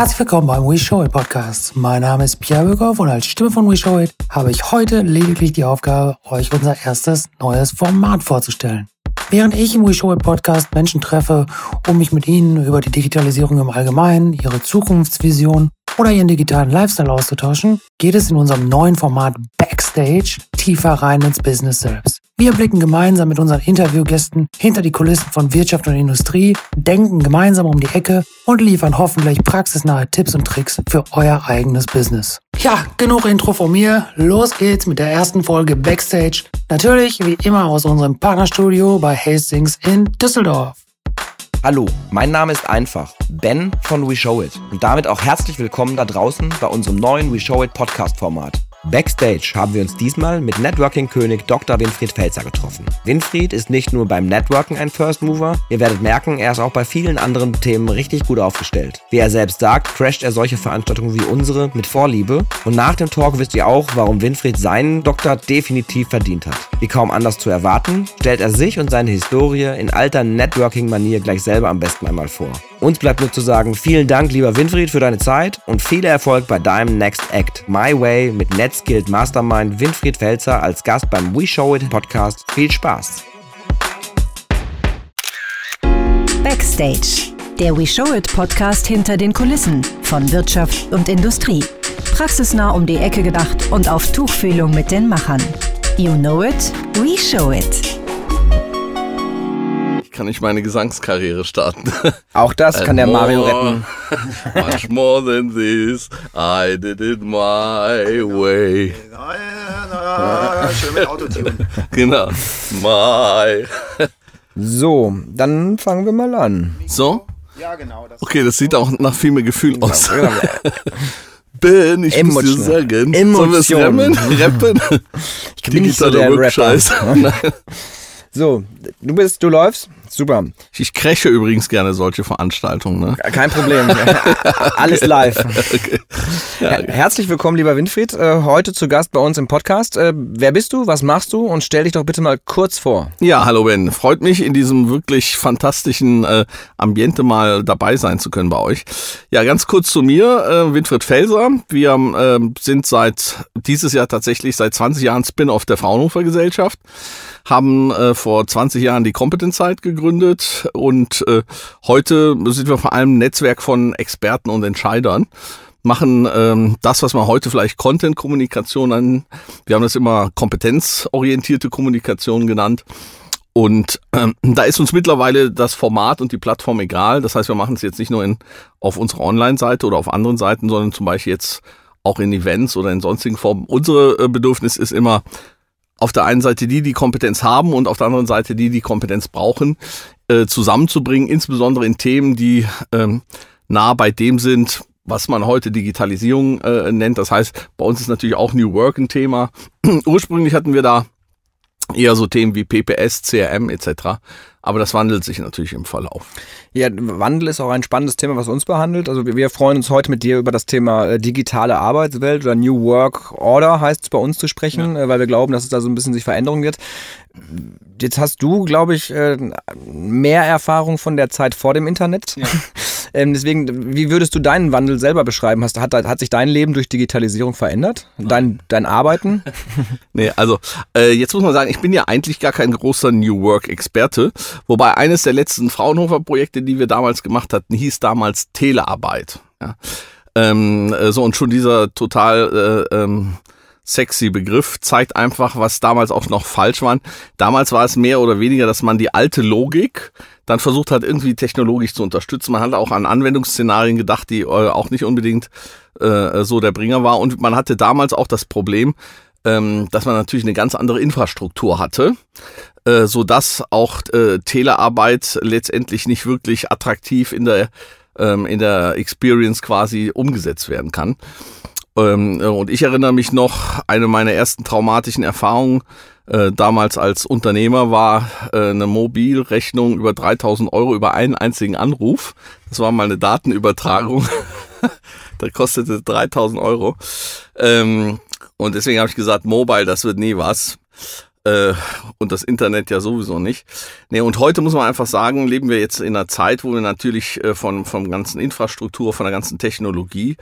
Herzlich willkommen beim We Show It Podcast. Mein Name ist Pierre Böckhoff und als Stimme von We Show It habe ich heute lediglich die Aufgabe, euch unser erstes neues Format vorzustellen. Während ich im We Show It Podcast Menschen treffe, um mich mit ihnen über die Digitalisierung im Allgemeinen, ihre Zukunftsvision oder ihren digitalen Lifestyle auszutauschen, geht es in unserem neuen Format Backstage tiefer rein ins Business selbst. Wir blicken gemeinsam mit unseren Interviewgästen hinter die Kulissen von Wirtschaft und Industrie, denken gemeinsam um die Ecke und liefern hoffentlich praxisnahe Tipps und Tricks für euer eigenes Business. Ja, genug Intro von mir. Los geht's mit der ersten Folge Backstage. Natürlich wie immer aus unserem Partnerstudio bei Hastings in Düsseldorf. Hallo, mein Name ist einfach Ben von We Show It und damit auch herzlich willkommen da draußen bei unserem neuen We Show It Podcast Format. Backstage haben wir uns diesmal mit Networking-König Dr. Winfried Felzer getroffen. Winfried ist nicht nur beim Networking ein First Mover, ihr werdet merken, er ist auch bei vielen anderen Themen richtig gut aufgestellt. Wie er selbst sagt, crasht er solche Veranstaltungen wie unsere mit Vorliebe und nach dem Talk wisst ihr auch, warum Winfried seinen Doktor definitiv verdient hat. Wie kaum anders zu erwarten, stellt er sich und seine Historie in alter Networking-Manier gleich selber am besten einmal vor. Uns bleibt nur zu sagen, vielen Dank, lieber Winfried, für deine Zeit und viel Erfolg bei deinem Next Act. My Way mit NetSkilled Mastermind Winfried Felzer als Gast beim We Show It Podcast. Viel Spaß! Backstage, der We Show It Podcast hinter den Kulissen von Wirtschaft und Industrie. Praxisnah um die Ecke gedacht und auf Tuchfühlung mit den Machern. You know it, we show it kann ich meine Gesangskarriere starten. Auch das kann der Mario retten. Much more than this, I did it my way. Schön mit Autotune. Genau. My. So, dann fangen wir mal an. So? Ja, genau. Das okay, das sieht auch nach viel mehr Gefühl genau, aus. Genau. Ben, ich Emotion. muss dir sagen. Emotion. Sollen wir es rappen? Ich bin nicht so der Rapper. so, du bist, du läufst? Super. Ich crashe übrigens gerne solche Veranstaltungen. Ne? Kein Problem. Alles live. okay. ja, okay. Herzlich willkommen, lieber Winfried. Äh, heute zu Gast bei uns im Podcast. Äh, wer bist du? Was machst du? Und stell dich doch bitte mal kurz vor. Ja, hallo Ben. Freut mich, in diesem wirklich fantastischen äh, Ambiente mal dabei sein zu können bei euch. Ja, ganz kurz zu mir. Äh, Winfried Felser. Wir äh, sind seit dieses Jahr tatsächlich seit 20 Jahren Spin-off der Fraunhofer Gesellschaft haben äh, vor 20 Jahren die Kompetenzheit gegründet und äh, heute sind wir vor allem ein Netzwerk von Experten und Entscheidern machen ähm, das, was man heute vielleicht Content-Kommunikation an, wir haben das immer kompetenzorientierte Kommunikation genannt. Und ähm, da ist uns mittlerweile das Format und die Plattform egal. Das heißt, wir machen es jetzt nicht nur in, auf unserer Online-Seite oder auf anderen Seiten, sondern zum Beispiel jetzt auch in Events oder in sonstigen Formen. Unsere äh, Bedürfnis ist immer, auf der einen Seite die, die Kompetenz haben und auf der anderen Seite die, die Kompetenz brauchen, äh, zusammenzubringen, insbesondere in Themen, die ähm, nah bei dem sind, was man heute Digitalisierung äh, nennt. Das heißt, bei uns ist natürlich auch New Work ein Thema. Ursprünglich hatten wir da eher so Themen wie PPS, CRM etc. Aber das wandelt sich natürlich im Verlauf. Ja, Wandel ist auch ein spannendes Thema, was uns behandelt. Also wir freuen uns heute mit dir über das Thema äh, digitale Arbeitswelt oder New Work Order heißt es bei uns zu sprechen, ja. Äh, weil wir glauben, dass es da so ein bisschen sich Veränderungen wird. Jetzt hast du, glaube ich, äh, mehr Erfahrung von der Zeit vor dem Internet. Ja. Ähm, deswegen, wie würdest du deinen Wandel selber beschreiben? Hast, hat, hat sich dein Leben durch Digitalisierung verändert? Dein, dein Arbeiten? nee, also äh, jetzt muss man sagen, ich bin ja eigentlich gar kein großer New Work-Experte. Wobei eines der letzten Fraunhofer-Projekte, die wir damals gemacht hatten, hieß damals Telearbeit. Ja. Ähm, äh, so und schon dieser total äh, ähm, sexy Begriff, zeigt einfach, was damals auch noch falsch war. Damals war es mehr oder weniger, dass man die alte Logik dann versucht hat, irgendwie technologisch zu unterstützen. Man hat auch an Anwendungsszenarien gedacht, die äh, auch nicht unbedingt äh, so der Bringer war. Und man hatte damals auch das Problem, ähm, dass man natürlich eine ganz andere Infrastruktur hatte, äh, so dass auch äh, Telearbeit letztendlich nicht wirklich attraktiv in der ähm, in der Experience quasi umgesetzt werden kann. Ähm, und ich erinnere mich noch, eine meiner ersten traumatischen Erfahrungen äh, damals als Unternehmer war äh, eine Mobilrechnung über 3000 Euro über einen einzigen Anruf. Das war mal eine Datenübertragung. da kostete 3000 Euro. Ähm, und deswegen habe ich gesagt, Mobile, das wird nie was. Äh, und das Internet ja sowieso nicht. Nee, und heute muss man einfach sagen, leben wir jetzt in einer Zeit, wo wir natürlich äh, von, von ganzen Infrastruktur, von der ganzen Technologie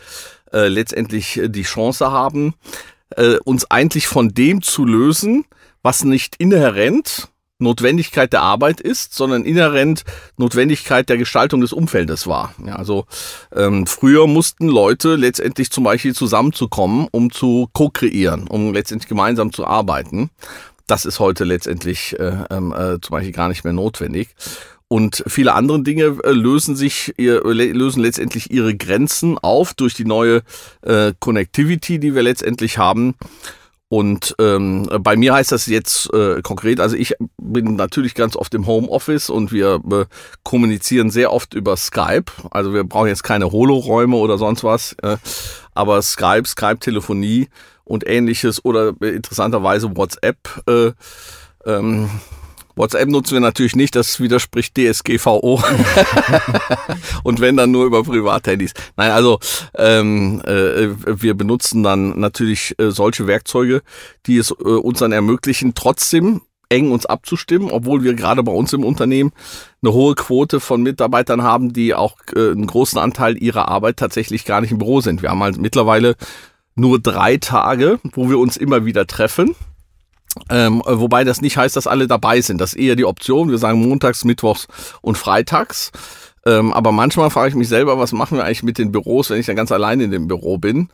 äh, letztendlich äh, die Chance haben, äh, uns eigentlich von dem zu lösen, was nicht inhärent Notwendigkeit der Arbeit ist, sondern inhärent Notwendigkeit der Gestaltung des Umfeldes war. Ja, also ähm, früher mussten Leute letztendlich zum Beispiel zusammenzukommen, um zu co-kreieren, um letztendlich gemeinsam zu arbeiten. Das ist heute letztendlich äh, ähm, äh, zum Beispiel gar nicht mehr notwendig. Und viele andere Dinge äh, lösen sich, lösen letztendlich ihre Grenzen auf durch die neue äh, Connectivity, die wir letztendlich haben. Und ähm, bei mir heißt das jetzt äh, konkret, also ich bin natürlich ganz oft im Homeoffice und wir äh, kommunizieren sehr oft über Skype. Also wir brauchen jetzt keine Holoräume oder sonst was, äh, aber Skype, Skype-Telefonie und ähnliches oder äh, interessanterweise WhatsApp. Äh, ähm, WhatsApp nutzen wir natürlich nicht, das widerspricht DSGVO. und wenn dann nur über Privathandys. Nein, also ähm, äh, wir benutzen dann natürlich äh, solche Werkzeuge, die es äh, uns dann ermöglichen, trotzdem eng uns abzustimmen, obwohl wir gerade bei uns im Unternehmen eine hohe Quote von Mitarbeitern haben, die auch äh, einen großen Anteil ihrer Arbeit tatsächlich gar nicht im Büro sind. Wir haben halt mittlerweile nur drei Tage, wo wir uns immer wieder treffen. Ähm, wobei das nicht heißt, dass alle dabei sind. Das ist eher die Option. Wir sagen montags, mittwochs und freitags. Ähm, aber manchmal frage ich mich selber, was machen wir eigentlich mit den Büros, wenn ich dann ganz allein in dem Büro bin?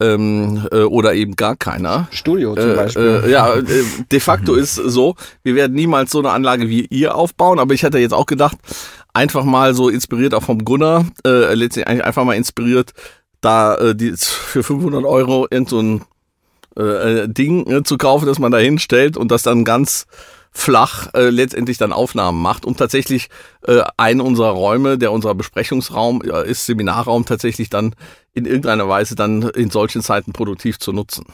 Ähm, äh, oder eben gar keiner. Studio zum äh, Beispiel. Äh, ja, äh, de facto ist so, wir werden niemals so eine Anlage wie ihr aufbauen, aber ich hatte jetzt auch gedacht, einfach mal so inspiriert auch vom Gunnar, äh, letztendlich einfach mal inspiriert, da äh, die für 500 Euro irgend so ein äh, Ding äh, zu kaufen, das man da hinstellt und das dann ganz flach äh, letztendlich dann Aufnahmen macht und tatsächlich äh, ein unserer Räume, der unser Besprechungsraum äh, ist, Seminarraum, tatsächlich dann in irgendeiner Weise dann in solchen Zeiten produktiv zu nutzen.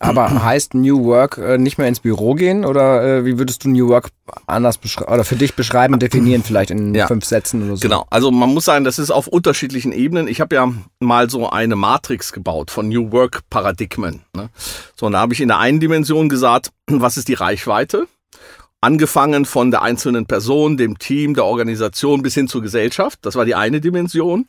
Aber heißt New Work äh, nicht mehr ins Büro gehen oder äh, wie würdest du New Work anders beschreiben oder für dich beschreiben und definieren vielleicht in ja. fünf Sätzen oder so? Genau, also man muss sagen, das ist auf unterschiedlichen Ebenen. Ich habe ja mal so eine Matrix gebaut von New Work Paradigmen. Ne? So, und da habe ich in der einen Dimension gesagt, was ist die Reichweite? Angefangen von der einzelnen Person, dem Team, der Organisation bis hin zur Gesellschaft. Das war die eine Dimension.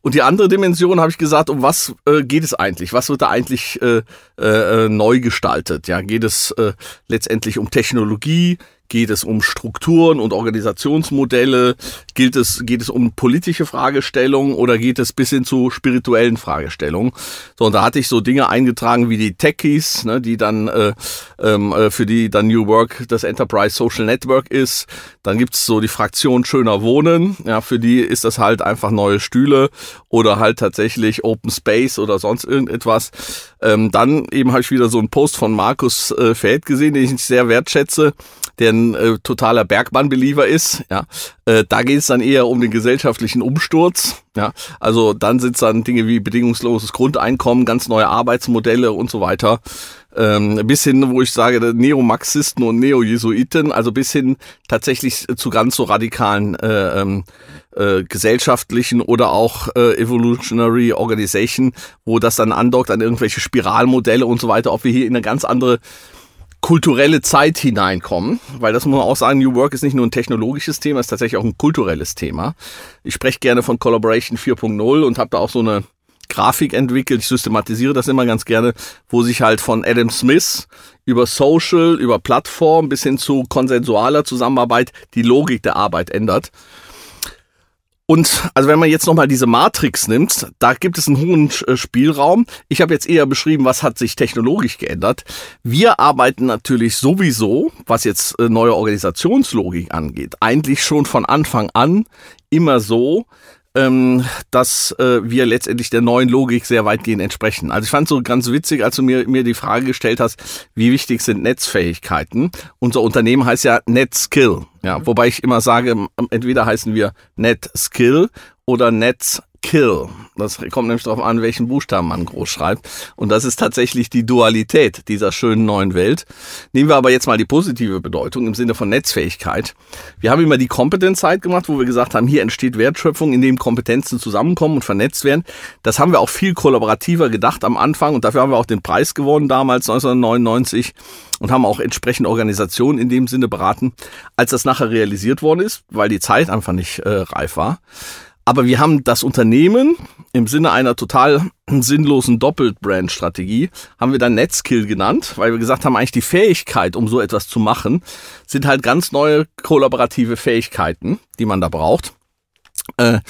Und die andere Dimension habe ich gesagt, um was äh, geht es eigentlich? Was wird da eigentlich äh, äh, neu gestaltet? Ja, geht es äh, letztendlich um Technologie? Geht es um Strukturen und Organisationsmodelle? Geht es, geht es um politische Fragestellungen oder geht es bis hin zu spirituellen Fragestellungen? So, und da hatte ich so Dinge eingetragen wie die Techies, ne, die dann äh, ähm, äh, für die dann New Work das Enterprise Social Network ist. Dann gibt's so die Fraktion Schöner Wohnen, ja, für die ist das halt einfach neue Stühle oder halt tatsächlich Open Space oder sonst irgendetwas. Ähm, dann eben habe ich wieder so einen Post von Markus äh, Feld gesehen, den ich sehr wertschätze der ein äh, totaler Bergmann-Believer ist. Ja, äh, da geht es dann eher um den gesellschaftlichen Umsturz. Ja, also dann sind dann Dinge wie bedingungsloses Grundeinkommen, ganz neue Arbeitsmodelle und so weiter. Ähm, bis hin, wo ich sage, Neomarxisten und Neojesuiten, also bis hin tatsächlich zu ganz so radikalen äh, ähm, äh, gesellschaftlichen oder auch äh, Evolutionary Organization, wo das dann andockt an irgendwelche Spiralmodelle und so weiter, ob wir hier in eine ganz andere kulturelle Zeit hineinkommen, weil das muss man auch sagen, New Work ist nicht nur ein technologisches Thema, ist tatsächlich auch ein kulturelles Thema. Ich spreche gerne von Collaboration 4.0 und habe da auch so eine Grafik entwickelt. Ich systematisiere das immer ganz gerne, wo sich halt von Adam Smith über Social, über Plattform bis hin zu konsensualer Zusammenarbeit die Logik der Arbeit ändert. Und also wenn man jetzt nochmal diese Matrix nimmt, da gibt es einen hohen äh, Spielraum. Ich habe jetzt eher beschrieben, was hat sich technologisch geändert. Wir arbeiten natürlich sowieso, was jetzt äh, neue Organisationslogik angeht, eigentlich schon von Anfang an immer so, ähm, dass äh, wir letztendlich der neuen Logik sehr weitgehend entsprechen. Also ich fand so ganz witzig, als du mir, mir die Frage gestellt hast, wie wichtig sind Netzfähigkeiten? Unser Unternehmen heißt ja NetSkill. Ja, wobei ich immer sage, entweder heißen wir NetSkill oder NetSkill. Das kommt nämlich darauf an, welchen Buchstaben man groß schreibt. Und das ist tatsächlich die Dualität dieser schönen neuen Welt. Nehmen wir aber jetzt mal die positive Bedeutung im Sinne von Netzfähigkeit. Wir haben immer die Kompetenzzeit gemacht, wo wir gesagt haben, hier entsteht Wertschöpfung, indem Kompetenzen zusammenkommen und vernetzt werden. Das haben wir auch viel kollaborativer gedacht am Anfang und dafür haben wir auch den Preis gewonnen damals 1999 und haben auch entsprechend Organisationen in dem Sinne beraten, als das nachher realisiert worden ist, weil die Zeit einfach nicht äh, reif war. Aber wir haben das Unternehmen im Sinne einer total sinnlosen Doppelt-Brand-Strategie, haben wir dann Netskill genannt, weil wir gesagt haben, eigentlich die Fähigkeit, um so etwas zu machen, sind halt ganz neue kollaborative Fähigkeiten, die man da braucht. Äh,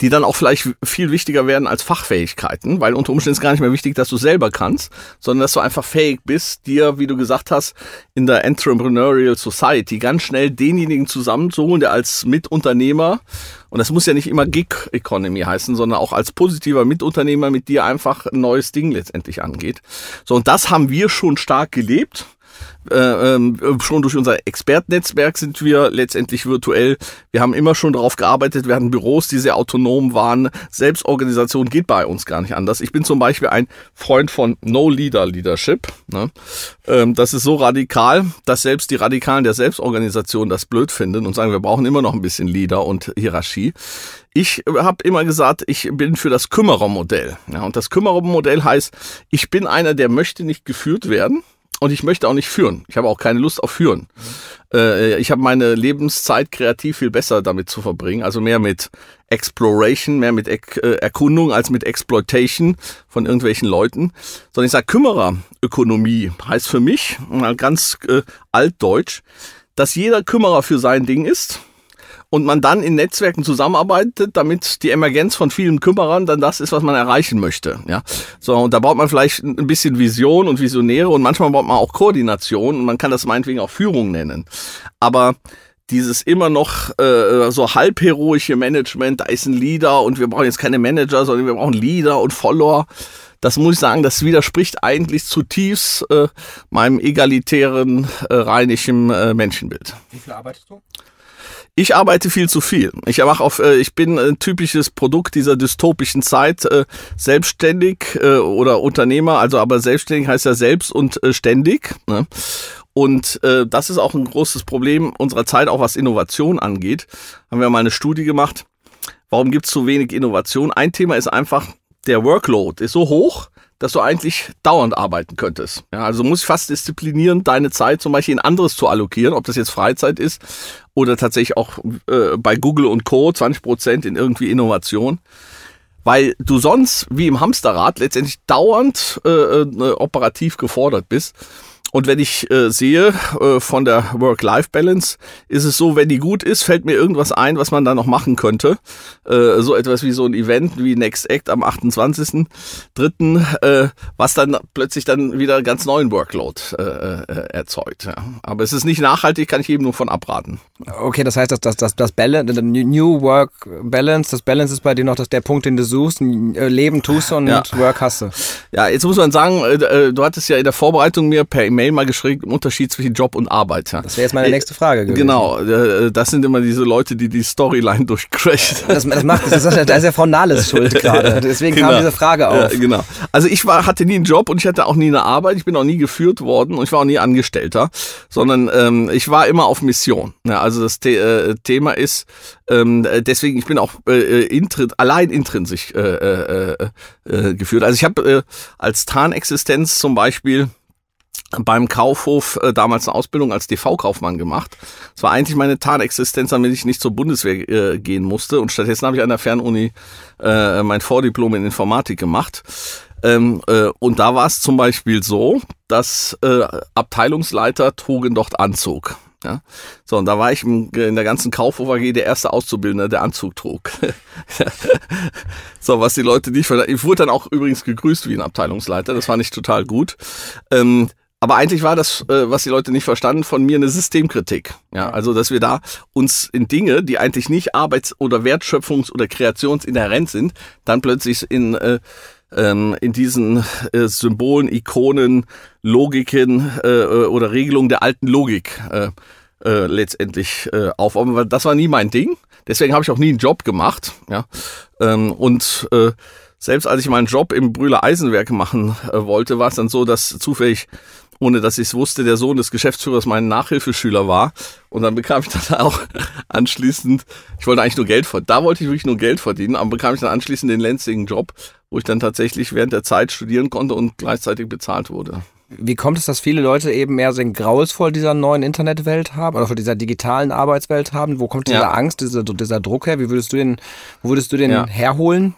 die dann auch vielleicht viel wichtiger werden als Fachfähigkeiten, weil unter Umständen ist gar nicht mehr wichtig, dass du selber kannst, sondern dass du einfach fähig bist, dir, wie du gesagt hast, in der Entrepreneurial Society ganz schnell denjenigen zusammenzuholen, der als Mitunternehmer, und das muss ja nicht immer Gig Economy heißen, sondern auch als positiver Mitunternehmer mit dir einfach ein neues Ding letztendlich angeht. So, und das haben wir schon stark gelebt äh, ähm, schon durch unser Expertennetzwerk sind wir letztendlich virtuell. Wir haben immer schon darauf gearbeitet. Wir hatten Büros, die sehr autonom waren. Selbstorganisation geht bei uns gar nicht anders. Ich bin zum Beispiel ein Freund von No Leader Leadership. Ne? Ähm, das ist so radikal, dass selbst die Radikalen der Selbstorganisation das blöd finden und sagen, wir brauchen immer noch ein bisschen Leader und Hierarchie. Ich habe immer gesagt, ich bin für das Kümmerermodell. Ja, und das Kümmerermodell heißt, ich bin einer, der möchte nicht geführt werden und ich möchte auch nicht führen. Ich habe auch keine Lust auf Führen. Mhm. Äh, ich habe meine Lebenszeit kreativ viel besser damit zu verbringen. Also mehr mit Exploration, mehr mit er äh, Erkundung als mit Exploitation von irgendwelchen Leuten. Sondern ich sage, Kümmererökonomie heißt für mich, ganz äh, altdeutsch, dass jeder Kümmerer für sein Ding ist und man dann in Netzwerken zusammenarbeitet, damit die Emergenz von vielen Kümmerern dann das ist, was man erreichen möchte. Ja, so und da braucht man vielleicht ein bisschen Vision und Visionäre und manchmal braucht man auch Koordination und man kann das meinetwegen auch Führung nennen. Aber dieses immer noch äh, so halbheroische Management, da ist ein Leader und wir brauchen jetzt keine Manager, sondern wir brauchen Leader und Follower. Das muss ich sagen, das widerspricht eigentlich zutiefst äh, meinem egalitären, äh, reinischen äh, Menschenbild. Wie viel arbeitest du? Ich arbeite viel zu viel. Ich mach auf, äh, ich bin ein typisches Produkt dieser dystopischen Zeit, äh, selbstständig äh, oder Unternehmer, also aber selbstständig heißt ja selbst und ständig. Ne? Und äh, das ist auch ein großes Problem unserer Zeit, auch was Innovation angeht. Haben wir mal eine Studie gemacht. Warum gibt es so wenig Innovation? Ein Thema ist einfach, der Workload ist so hoch, dass du eigentlich dauernd arbeiten könntest. Ja, also du musst fast disziplinieren, deine Zeit zum Beispiel in anderes zu allokieren, ob das jetzt Freizeit ist oder tatsächlich auch äh, bei Google und Co. 20 Prozent in irgendwie Innovation. Weil du sonst, wie im Hamsterrad, letztendlich dauernd äh, äh, operativ gefordert bist. Und wenn ich äh, sehe äh, von der Work-Life-Balance, ist es so, wenn die gut ist, fällt mir irgendwas ein, was man da noch machen könnte. Äh, so etwas wie so ein Event wie Next Act am 28.03., äh, was dann plötzlich dann wieder ganz neuen Workload äh, äh, erzeugt. Ja. Aber es ist nicht nachhaltig, kann ich eben nur von abraten. Okay, das heißt, dass das, das, das Balance, New Work Balance, das Balance ist bei dir noch das, der Punkt, den du suchst, äh, Leben tust und ja. Work hast du. Ja, jetzt muss man sagen, äh, äh, du hattest ja in der Vorbereitung mir per E-Mail Mail mal geschrieben, Unterschied zwischen Job und Arbeit. Ja. Das wäre jetzt meine nächste Frage gewesen. Genau, äh, das sind immer diese Leute, die die Storyline durchcrashen. Das, das macht, das ist, da ist ja Frau Nahles schuld gerade. Deswegen genau. kam diese Frage auf. Ja, genau. Also ich war, hatte nie einen Job und ich hatte auch nie eine Arbeit. Ich bin auch nie geführt worden und ich war auch nie Angestellter, sondern ähm, ich war immer auf Mission. Ja, also das The äh, Thema ist, ähm, deswegen, ich bin auch äh, äh intrin allein intrinsisch äh, äh, äh, geführt. Also ich habe äh, als Tarnexistenz zum Beispiel beim Kaufhof äh, damals eine Ausbildung als DV-Kaufmann gemacht. Es war eigentlich meine Tarnexistenz, damit ich nicht zur Bundeswehr äh, gehen musste. Und stattdessen habe ich an der Fernuni äh, mein Vordiplom in Informatik gemacht. Ähm, äh, und da war es zum Beispiel so, dass äh, Abteilungsleiter trugen dort Anzug. Ja? So, und da war ich in der ganzen Kaufhof AG der erste Auszubildende, der Anzug trug. so, was die Leute nicht verstanden. Ich wurde dann auch übrigens gegrüßt wie ein Abteilungsleiter, das fand ich total gut. Ähm, aber eigentlich war das, äh, was die Leute nicht verstanden, von mir eine Systemkritik. Ja, also dass wir da uns in Dinge, die eigentlich nicht arbeits- oder Wertschöpfungs- oder Kreationsinhärent sind, dann plötzlich in äh, ähm, in diesen äh, Symbolen, Ikonen, Logiken äh, oder Regelungen der alten Logik äh, äh, letztendlich äh, auf. Aber das war nie mein Ding. Deswegen habe ich auch nie einen Job gemacht. Ja? Ähm, und äh, selbst als ich meinen Job im Brühler Eisenwerk machen äh, wollte, war es dann so, dass zufällig ohne dass ich es wusste, der Sohn des Geschäftsführers mein Nachhilfeschüler war. Und dann bekam ich dann auch anschließend, ich wollte eigentlich nur Geld verdienen, da wollte ich wirklich nur Geld verdienen, aber bekam ich dann anschließend den Lenzigen Job, wo ich dann tatsächlich während der Zeit studieren konnte und gleichzeitig bezahlt wurde. Wie kommt es, dass viele Leute eben mehr so ein Graues vor dieser neuen Internetwelt haben oder vor dieser digitalen Arbeitswelt haben? Wo kommt diese ja. Angst, dieser, dieser Druck her? Wie würdest du den, wo würdest du den ja. herholen?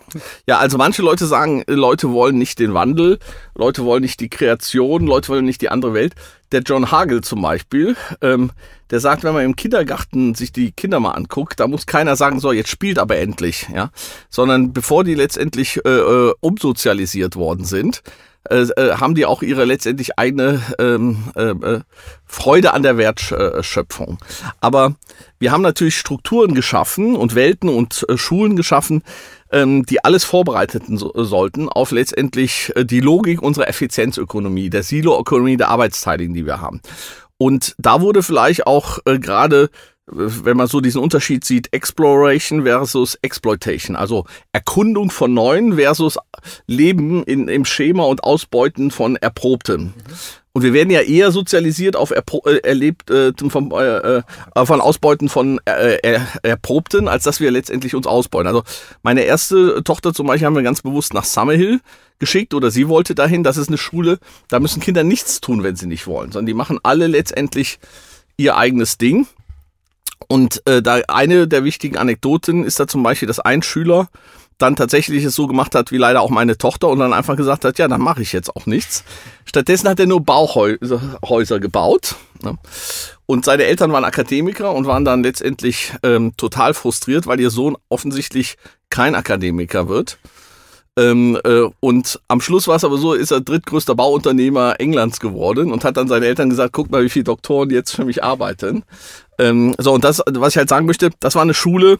Ja, also manche Leute sagen, Leute wollen nicht den Wandel, Leute wollen nicht die Kreation, Leute wollen nicht die andere Welt. Der John Hagel zum Beispiel, ähm, der sagt, wenn man im Kindergarten sich die Kinder mal anguckt, da muss keiner sagen, so, jetzt spielt aber endlich, ja, sondern bevor die letztendlich äh, äh umsozialisiert worden sind, äh, äh, haben die auch ihre letztendlich eigene ähm, äh, äh, Freude an der Wertschöpfung. Aber wir haben natürlich Strukturen geschaffen und Welten und äh, Schulen geschaffen, ähm, die alles vorbereiten so, sollten auf letztendlich die Logik unserer Effizienzökonomie, der Silo-Ökonomie, der Arbeitsteilung, die wir haben. Und da wurde vielleicht auch äh, gerade wenn man so diesen Unterschied sieht, Exploration versus Exploitation, also Erkundung von Neuen versus Leben in, im Schema und Ausbeuten von Erprobtem. Und wir werden ja eher sozialisiert auf Erpro äh, erlebt äh, vom, äh, äh, von Ausbeuten von äh, er Erprobten, als dass wir letztendlich uns ausbeuten. Also meine erste Tochter zum Beispiel haben wir ganz bewusst nach Summerhill geschickt oder sie wollte dahin. Das ist eine Schule, da müssen Kinder nichts tun, wenn sie nicht wollen, sondern die machen alle letztendlich ihr eigenes Ding. Und äh, da eine der wichtigen Anekdoten ist da zum Beispiel, dass ein Schüler dann tatsächlich es so gemacht hat, wie leider auch meine Tochter, und dann einfach gesagt hat, ja, dann mache ich jetzt auch nichts. Stattdessen hat er nur Bauhäuser gebaut. Ne? Und seine Eltern waren Akademiker und waren dann letztendlich ähm, total frustriert, weil ihr Sohn offensichtlich kein Akademiker wird. Ähm, äh, und am Schluss war es aber so, ist er drittgrößter Bauunternehmer Englands geworden und hat dann seinen Eltern gesagt, guck mal, wie viele Doktoren jetzt für mich arbeiten. Ähm, so, und das, was ich halt sagen möchte, das war eine Schule,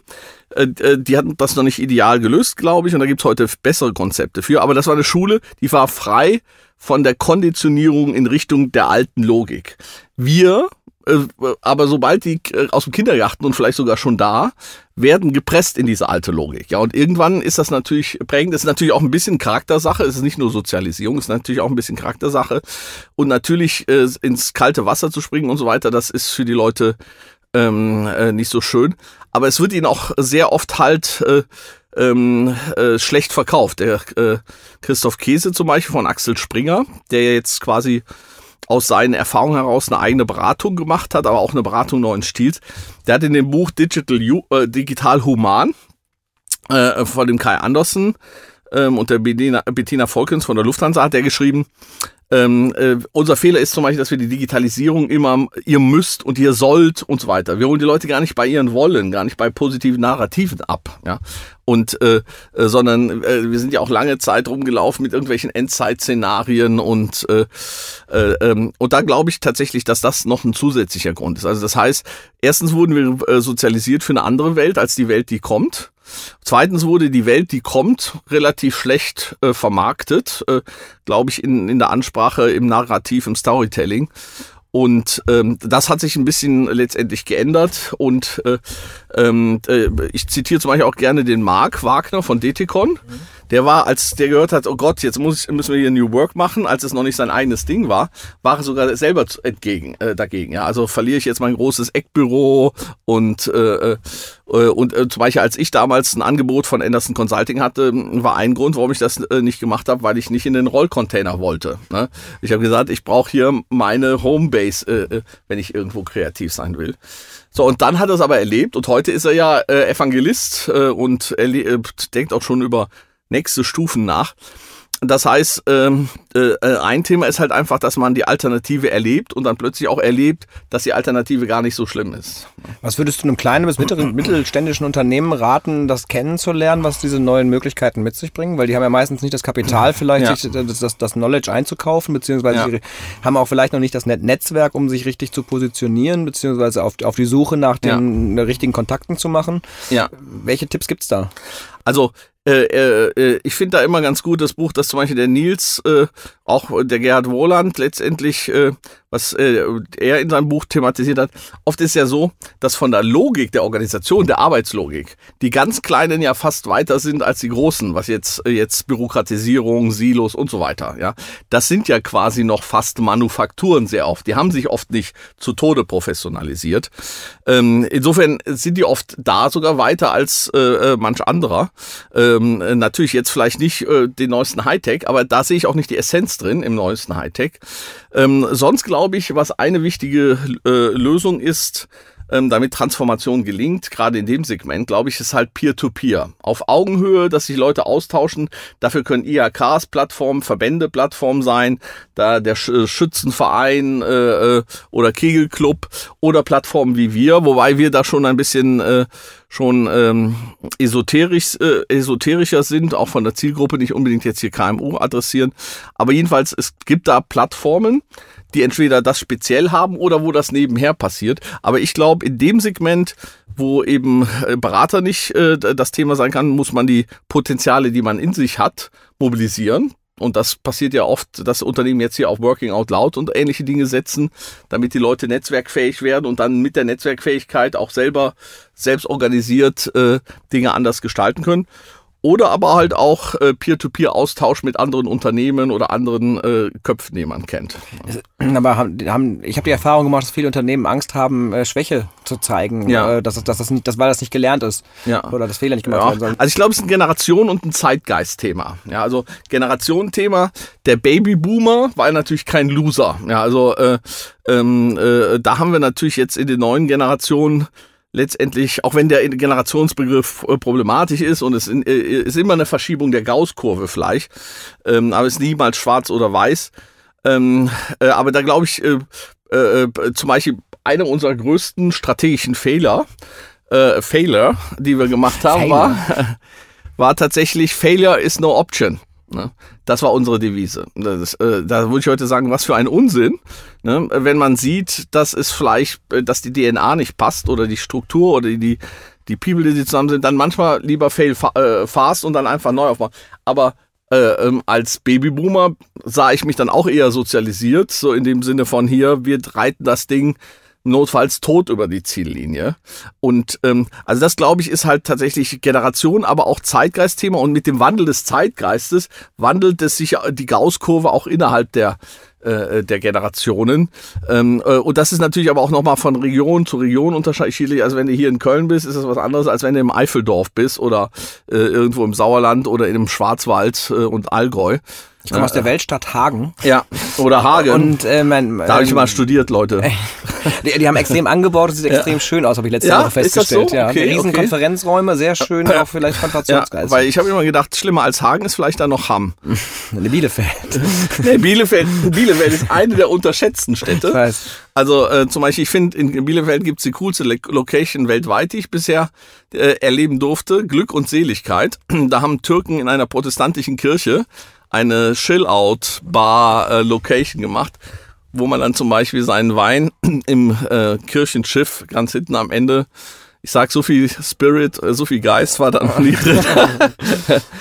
äh, äh die hatten das noch nicht ideal gelöst, glaube ich, und da gibt's heute bessere Konzepte für, aber das war eine Schule, die war frei von der Konditionierung in Richtung der alten Logik. Wir aber sobald die äh, aus dem Kindergarten und vielleicht sogar schon da, werden gepresst in diese alte Logik. Ja, und irgendwann ist das natürlich prägend. Das ist natürlich auch ein bisschen Charaktersache. Es ist nicht nur Sozialisierung, es ist natürlich auch ein bisschen Charaktersache. Und natürlich äh, ins kalte Wasser zu springen und so weiter, das ist für die Leute ähm, äh, nicht so schön. Aber es wird ihnen auch sehr oft halt äh, ähm, äh, schlecht verkauft. Der äh, Christoph Käse zum Beispiel von Axel Springer, der jetzt quasi aus seinen Erfahrungen heraus eine eigene Beratung gemacht hat, aber auch eine Beratung neuen Stils. Der hat in dem Buch Digital, äh, Digital Human äh, von dem Kai Andersen ähm, und der Bettina, Bettina Volkens von der Lufthansa hat er geschrieben, ähm, äh, unser Fehler ist zum Beispiel, dass wir die Digitalisierung immer, ihr müsst und ihr sollt und so weiter. Wir holen die Leute gar nicht bei ihren Wollen, gar nicht bei positiven Narrativen ab. Ja? Und äh, äh, sondern äh, wir sind ja auch lange Zeit rumgelaufen mit irgendwelchen Endzeit-Szenarien und äh, äh, ähm, und da glaube ich tatsächlich, dass das noch ein zusätzlicher Grund ist. Also das heißt, erstens wurden wir äh, sozialisiert für eine andere Welt als die Welt, die kommt. Zweitens wurde die Welt, die kommt, relativ schlecht äh, vermarktet, äh, glaube ich, in, in der Ansprache, im Narrativ, im Storytelling. Und ähm, das hat sich ein bisschen letztendlich geändert. Und äh, ähm, äh, ich zitiere zum Beispiel auch gerne den Mark Wagner von Detikon. Mhm der war, als der gehört hat, oh Gott, jetzt muss ich, müssen wir hier New Work machen, als es noch nicht sein eigenes Ding war, war er sogar selber entgegen, äh, dagegen. Ja, also verliere ich jetzt mein großes Eckbüro und äh, äh, und äh, zum Beispiel, als ich damals ein Angebot von Anderson Consulting hatte, war ein Grund, warum ich das äh, nicht gemacht habe, weil ich nicht in den Rollcontainer wollte. Ne? Ich habe gesagt, ich brauche hier meine Homebase, äh, äh, wenn ich irgendwo kreativ sein will. So, und dann hat er es aber erlebt und heute ist er ja äh, Evangelist äh, und er äh, denkt auch schon über nächste Stufen nach. Das heißt, ähm, äh, ein Thema ist halt einfach, dass man die Alternative erlebt und dann plötzlich auch erlebt, dass die Alternative gar nicht so schlimm ist. Was würdest du einem kleinen bis mittelständischen Unternehmen raten, das kennenzulernen, was diese neuen Möglichkeiten mit sich bringen? Weil die haben ja meistens nicht das Kapital, vielleicht ja. sich das, das, das, Knowledge einzukaufen, beziehungsweise ja. sie haben auch vielleicht noch nicht das Netzwerk, um sich richtig zu positionieren, beziehungsweise auf, auf die Suche nach den ja. richtigen Kontakten zu machen. Ja. Welche Tipps gibt's da? Also äh, äh, äh, ich finde da immer ganz gut das Buch, das zum Beispiel der Nils, äh, auch der Gerhard Wohland letztendlich, äh, was äh, er in seinem Buch thematisiert hat. Oft ist ja so, dass von der Logik der Organisation, der Arbeitslogik, die ganz Kleinen ja fast weiter sind als die Großen, was jetzt, äh, jetzt Bürokratisierung, Silos und so weiter, ja. Das sind ja quasi noch fast Manufakturen sehr oft. Die haben sich oft nicht zu Tode professionalisiert. Ähm, insofern sind die oft da sogar weiter als äh, äh manch anderer. Ähm, natürlich jetzt vielleicht nicht äh, den neuesten Hightech, aber da sehe ich auch nicht die Essenz drin im neuesten Hightech. Ähm, sonst glaube ich, was eine wichtige äh, Lösung ist, ähm, damit Transformation gelingt, gerade in dem Segment, glaube ich, ist halt Peer-to-Peer. -Peer. Auf Augenhöhe, dass sich Leute austauschen. Dafür können IHKs Plattformen, Verbände Plattformen sein, da der Sch Schützenverein äh, äh, oder Kegelclub oder Plattformen wie wir, wobei wir da schon ein bisschen äh, schon ähm, esoterisch, äh, esoterischer sind, auch von der Zielgruppe nicht unbedingt jetzt hier KMU adressieren. Aber jedenfalls, es gibt da Plattformen, die entweder das speziell haben oder wo das nebenher passiert. Aber ich glaube, in dem Segment, wo eben äh, Berater nicht äh, das Thema sein kann, muss man die Potenziale, die man in sich hat, mobilisieren. Und das passiert ja oft, dass Unternehmen jetzt hier auf Working Out Loud und ähnliche Dinge setzen, damit die Leute netzwerkfähig werden und dann mit der Netzwerkfähigkeit auch selber selbst organisiert äh, Dinge anders gestalten können oder aber halt auch äh, Peer-to-Peer-Austausch mit anderen Unternehmen oder anderen äh, Köpfen, die man kennt. Aber haben, ich habe die Erfahrung gemacht, dass viele Unternehmen Angst haben, äh, Schwäche zu zeigen, ja. äh, dass, dass das nicht, dass, weil das nicht gelernt ist ja. oder das Fehler nicht gemacht ja. werden soll. Also ich glaube, es ist ein Generation- und ein Zeitgeist-Thema. Ja, also Generation-Thema. Der Babyboomer war natürlich kein Loser. Ja, also äh, ähm, äh, da haben wir natürlich jetzt in den neuen Generationen letztendlich, auch wenn der Generationsbegriff äh, problematisch ist und es äh, ist immer eine Verschiebung der Gaußkurve vielleicht, ähm, aber es ist niemals schwarz oder weiß. Ähm, äh, aber da glaube ich, zum Beispiel einer unserer größten strategischen Fehler, Fehler, die wir gemacht haben, war, war tatsächlich Failure is no option. Ne? Das war unsere Devise. Das, äh, da würde ich heute sagen, was für ein Unsinn, ne? wenn man sieht, dass es vielleicht, äh, dass die DNA nicht passt oder die Struktur oder die, die People, die zusammen sind, dann manchmal lieber fail fa äh, fast und dann einfach neu aufbauen. Aber äh, ähm, als Babyboomer sah ich mich dann auch eher sozialisiert, so in dem Sinne von hier, wir reiten das Ding notfalls tot über die Ziellinie. Und ähm, also das, glaube ich, ist halt tatsächlich Generation, aber auch Zeitgeistthema. Und mit dem Wandel des Zeitgeistes wandelt es sich die Gaußkurve auch innerhalb der äh, der Generationen. Ähm, äh, und das ist natürlich aber auch nochmal von Region zu Region unterschiedlich. Also wenn du hier in Köln bist, ist das was anderes, als wenn du im Eifeldorf bist oder äh, irgendwo im Sauerland oder in einem Schwarzwald äh, und Allgäu. Ich komme aus der Weltstadt Hagen. Ja, oder Hagen. Und äh, mein, da habe ich ähm, mal studiert, Leute. die, die, haben extrem angebaut, das sieht ja. extrem schön aus, habe ich letzte ja, Woche festgestellt. So? Ja, okay, riesen okay. Konferenzräume, sehr schön, auch vielleicht Konzentrationsgeist. Ja, weil ich habe immer gedacht, schlimmer als Hagen ist vielleicht da noch Hamm. Ne, Bielefeld. nee, Bielefeld, Bielefeld ist eine der unterschätzten Städte. Ich weiß. Also äh, zum Beispiel, ich finde, in Bielefeld gibt's die coolste Location weltweit, die ich bisher äh, erleben durfte. Glück und Seligkeit. Da haben Türken in einer protestantischen Kirche eine Chill-Out-Bar-Location gemacht, wo man dann zum Beispiel seinen Wein im äh, Kirchenschiff ganz hinten am Ende ich sag, so viel Spirit, äh, so viel Geist war da noch nie drin.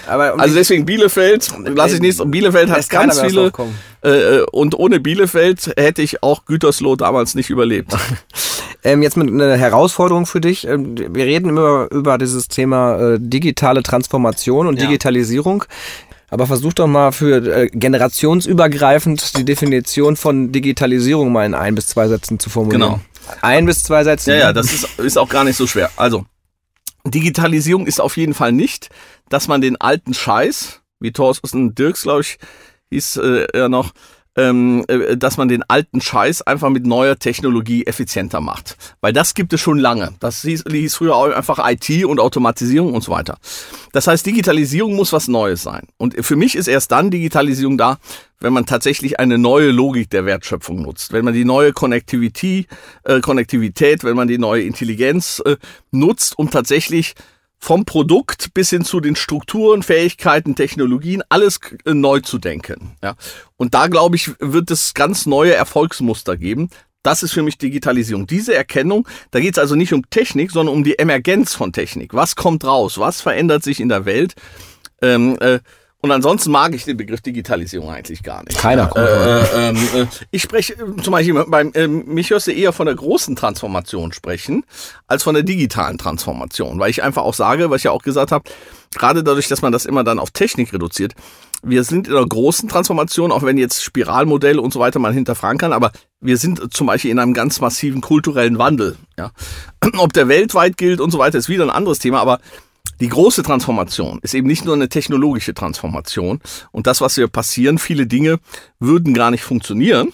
Aber also deswegen Bielefeld, lass ich nicht, Bielefeld hat ganz viele, äh, äh, und ohne Bielefeld hätte ich auch Gütersloh damals nicht überlebt. Ähm, jetzt mit einer Herausforderung für dich. Ähm, wir reden immer über dieses Thema äh, digitale Transformation und ja. Digitalisierung. Aber versuch doch mal für äh, generationsübergreifend die Definition von Digitalisierung mal in ein bis zwei Sätzen zu formulieren. Genau. Ein bis zwei Sätze. Ja, ja, das ist, ist auch gar nicht so schwer. Also, Digitalisierung ist auf jeden Fall nicht, dass man den alten Scheiß, wie Thorsten Dirks, glaube ich, hieß äh, er noch, ähm, äh, dass man den alten Scheiß einfach mit neuer Technologie effizienter macht. Weil das gibt es schon lange. Das hieß, hieß früher auch einfach IT und Automatisierung und so weiter. Das heißt, Digitalisierung muss was Neues sein. Und für mich ist erst dann Digitalisierung da, wenn man tatsächlich eine neue Logik der Wertschöpfung nutzt, wenn man die neue Konnektivität, äh, Konnektivität, wenn man die neue Intelligenz äh, nutzt, um tatsächlich vom Produkt bis hin zu den Strukturen, Fähigkeiten, Technologien, alles äh, neu zu denken. Ja. Und da, glaube ich, wird es ganz neue Erfolgsmuster geben. Das ist für mich Digitalisierung. Diese Erkennung, da geht es also nicht um Technik, sondern um die Emergenz von Technik. Was kommt raus? Was verändert sich in der Welt? Ähm, äh, und ansonsten mag ich den Begriff Digitalisierung eigentlich gar nicht. Keiner. Äh, äh, ähm, äh, ich spreche äh, zum Beispiel beim, äh, mich hörst du eher von der großen Transformation sprechen, als von der digitalen Transformation. Weil ich einfach auch sage, was ich ja auch gesagt habe, gerade dadurch, dass man das immer dann auf Technik reduziert, wir sind in einer großen Transformation, auch wenn jetzt Spiralmodelle und so weiter man hinterfragen kann, aber wir sind zum Beispiel in einem ganz massiven kulturellen Wandel. Ja. Ob der weltweit gilt und so weiter, ist wieder ein anderes Thema, aber die große Transformation ist eben nicht nur eine technologische Transformation. Und das, was hier passieren, viele Dinge würden gar nicht funktionieren,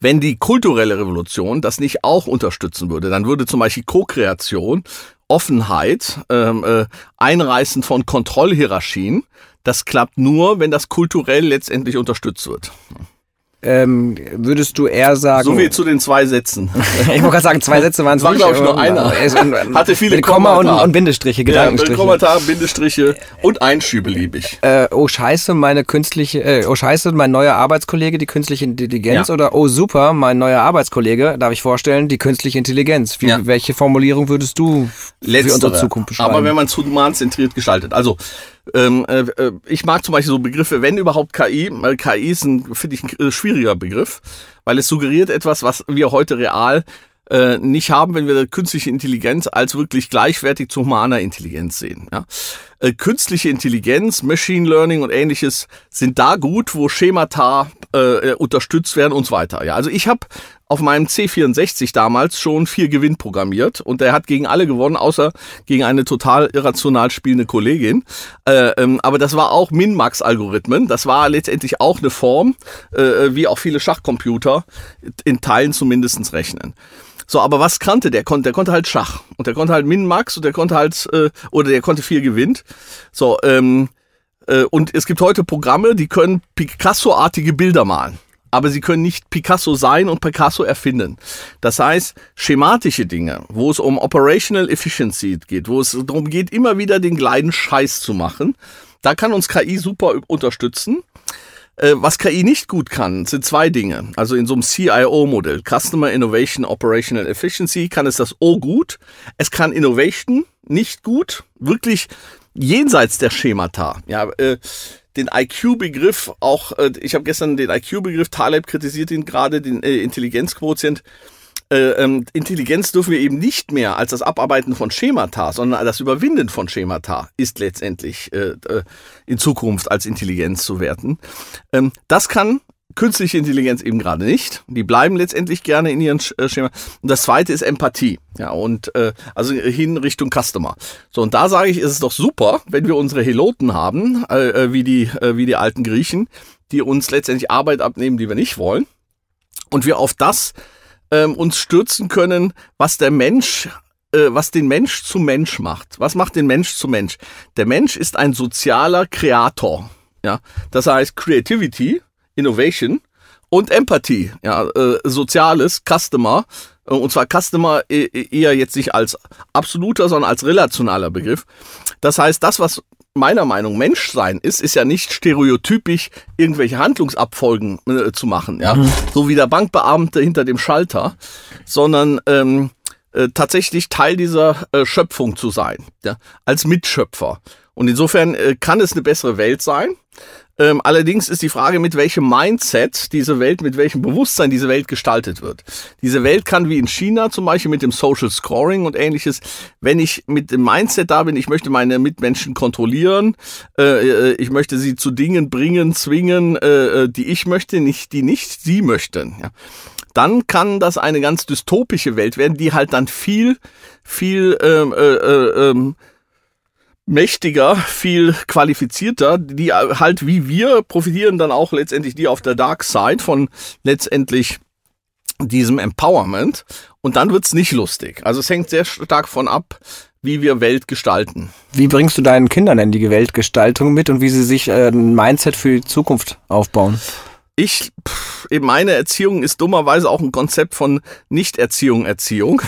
wenn die kulturelle Revolution das nicht auch unterstützen würde. Dann würde zum Beispiel Co-Kreation, Offenheit, ähm, äh, Einreißen von Kontrollhierarchien, das klappt nur, wenn das kulturell letztendlich unterstützt wird ähm, würdest du eher sagen. So wie zu den zwei Sätzen. ich wollte gerade sagen, zwei Sätze waren es War, glaube ich, nur einer. Hatte viele Mit Komma und, und, Bindestriche, Gedankenstriche. Ja, Kommentar, Bindestriche und einschübeliebig. Äh, oh Scheiße, meine künstliche, äh, oh Scheiße, mein neuer Arbeitskollege, die künstliche Intelligenz ja. oder oh super, mein neuer Arbeitskollege, darf ich vorstellen, die künstliche Intelligenz. Wie, ja. Welche Formulierung würdest du Letztere. für unsere Zukunft beschreiben? Aber wenn man zu humanzentriert gestaltet. Also ähm, äh, äh, ich mag zum Beispiel so Begriffe, wenn überhaupt KI, weil KI ist ein, finde ich, ein äh, schwieriger Begriff, weil es suggeriert etwas, was wir heute real äh, nicht haben, wenn wir künstliche Intelligenz als wirklich gleichwertig zu humaner Intelligenz sehen. Ja? Äh, künstliche Intelligenz, Machine Learning und ähnliches sind da gut, wo Schemata äh, unterstützt werden und so weiter. Ja? Also ich habe auf meinem C64 damals schon vier Gewinn programmiert und der hat gegen alle gewonnen, außer gegen eine total irrational spielende Kollegin. Äh, ähm, aber das war auch Min-Max-Algorithmen. Das war letztendlich auch eine Form, äh, wie auch viele Schachcomputer in Teilen zumindestens rechnen. So, aber was kannte der? Konnte, der konnte halt Schach und der konnte halt Min-Max und der konnte halt äh, oder der konnte viel gewinnt. So, ähm, äh, und es gibt heute Programme, die können Picasso-artige Bilder malen aber sie können nicht Picasso sein und Picasso erfinden. Das heißt, schematische Dinge, wo es um Operational Efficiency geht, wo es darum geht, immer wieder den gleichen Scheiß zu machen, da kann uns KI super unterstützen. Äh, was KI nicht gut kann, sind zwei Dinge. Also in so einem CIO-Modell, Customer Innovation Operational Efficiency, kann es das O gut. Es kann Innovation nicht gut. Wirklich jenseits der Schemata. Ja, äh, den IQ-Begriff auch, äh, ich habe gestern den IQ-Begriff, Taleb kritisiert ihn gerade, den äh, Intelligenzquotient. Äh, ähm, Intelligenz dürfen wir eben nicht mehr als das Abarbeiten von Schemata, sondern das Überwinden von Schemata ist letztendlich äh, äh, in Zukunft als Intelligenz zu werten. Ähm, das kann künstliche Intelligenz eben gerade nicht. Die bleiben letztendlich gerne in ihren äh, Schema. Und das zweite ist Empathie. Ja, und äh, also hin Richtung Customer. So, und da sage ich, ist es doch super, wenn wir unsere Heloten haben, äh, äh, wie, die, äh, wie die alten Griechen, die uns letztendlich Arbeit abnehmen, die wir nicht wollen. Und wir auf das ähm, uns stürzen können, was der Mensch äh, was den Mensch zum Mensch macht. Was macht den Mensch zum Mensch? Der Mensch ist ein sozialer Kreator. Ja, das heißt Creativity Innovation und Empathie, ja, äh, Soziales, Customer, äh, und zwar Customer e, e, eher jetzt nicht als absoluter, sondern als relationaler Begriff. Das heißt, das, was meiner Meinung Menschsein ist, ist ja nicht stereotypisch irgendwelche Handlungsabfolgen äh, zu machen, ja, mhm. so wie der Bankbeamte hinter dem Schalter, sondern ähm, äh, tatsächlich Teil dieser äh, Schöpfung zu sein, ja, als Mitschöpfer. Und insofern äh, kann es eine bessere Welt sein. Ähm, allerdings ist die Frage, mit welchem Mindset diese Welt, mit welchem Bewusstsein diese Welt gestaltet wird. Diese Welt kann wie in China zum Beispiel mit dem Social Scoring und ähnliches, wenn ich mit dem Mindset da bin, ich möchte meine Mitmenschen kontrollieren, äh, äh ich möchte sie zu Dingen bringen, zwingen, äh, äh, die ich möchte, nicht die nicht sie möchten. Ja. Dann kann das eine ganz dystopische Welt werden, die halt dann viel, viel ähm, äh, äh, ähm, mächtiger, viel qualifizierter, die halt wie wir profitieren dann auch letztendlich die auf der Dark Side von letztendlich diesem Empowerment und dann wird's nicht lustig. Also es hängt sehr stark von ab, wie wir Welt gestalten. Wie bringst du deinen Kindern denn die Weltgestaltung mit und wie sie sich äh, ein Mindset für die Zukunft aufbauen? Ich, pff, eben meine Erziehung ist dummerweise auch ein Konzept von Nichterziehung, Erziehung.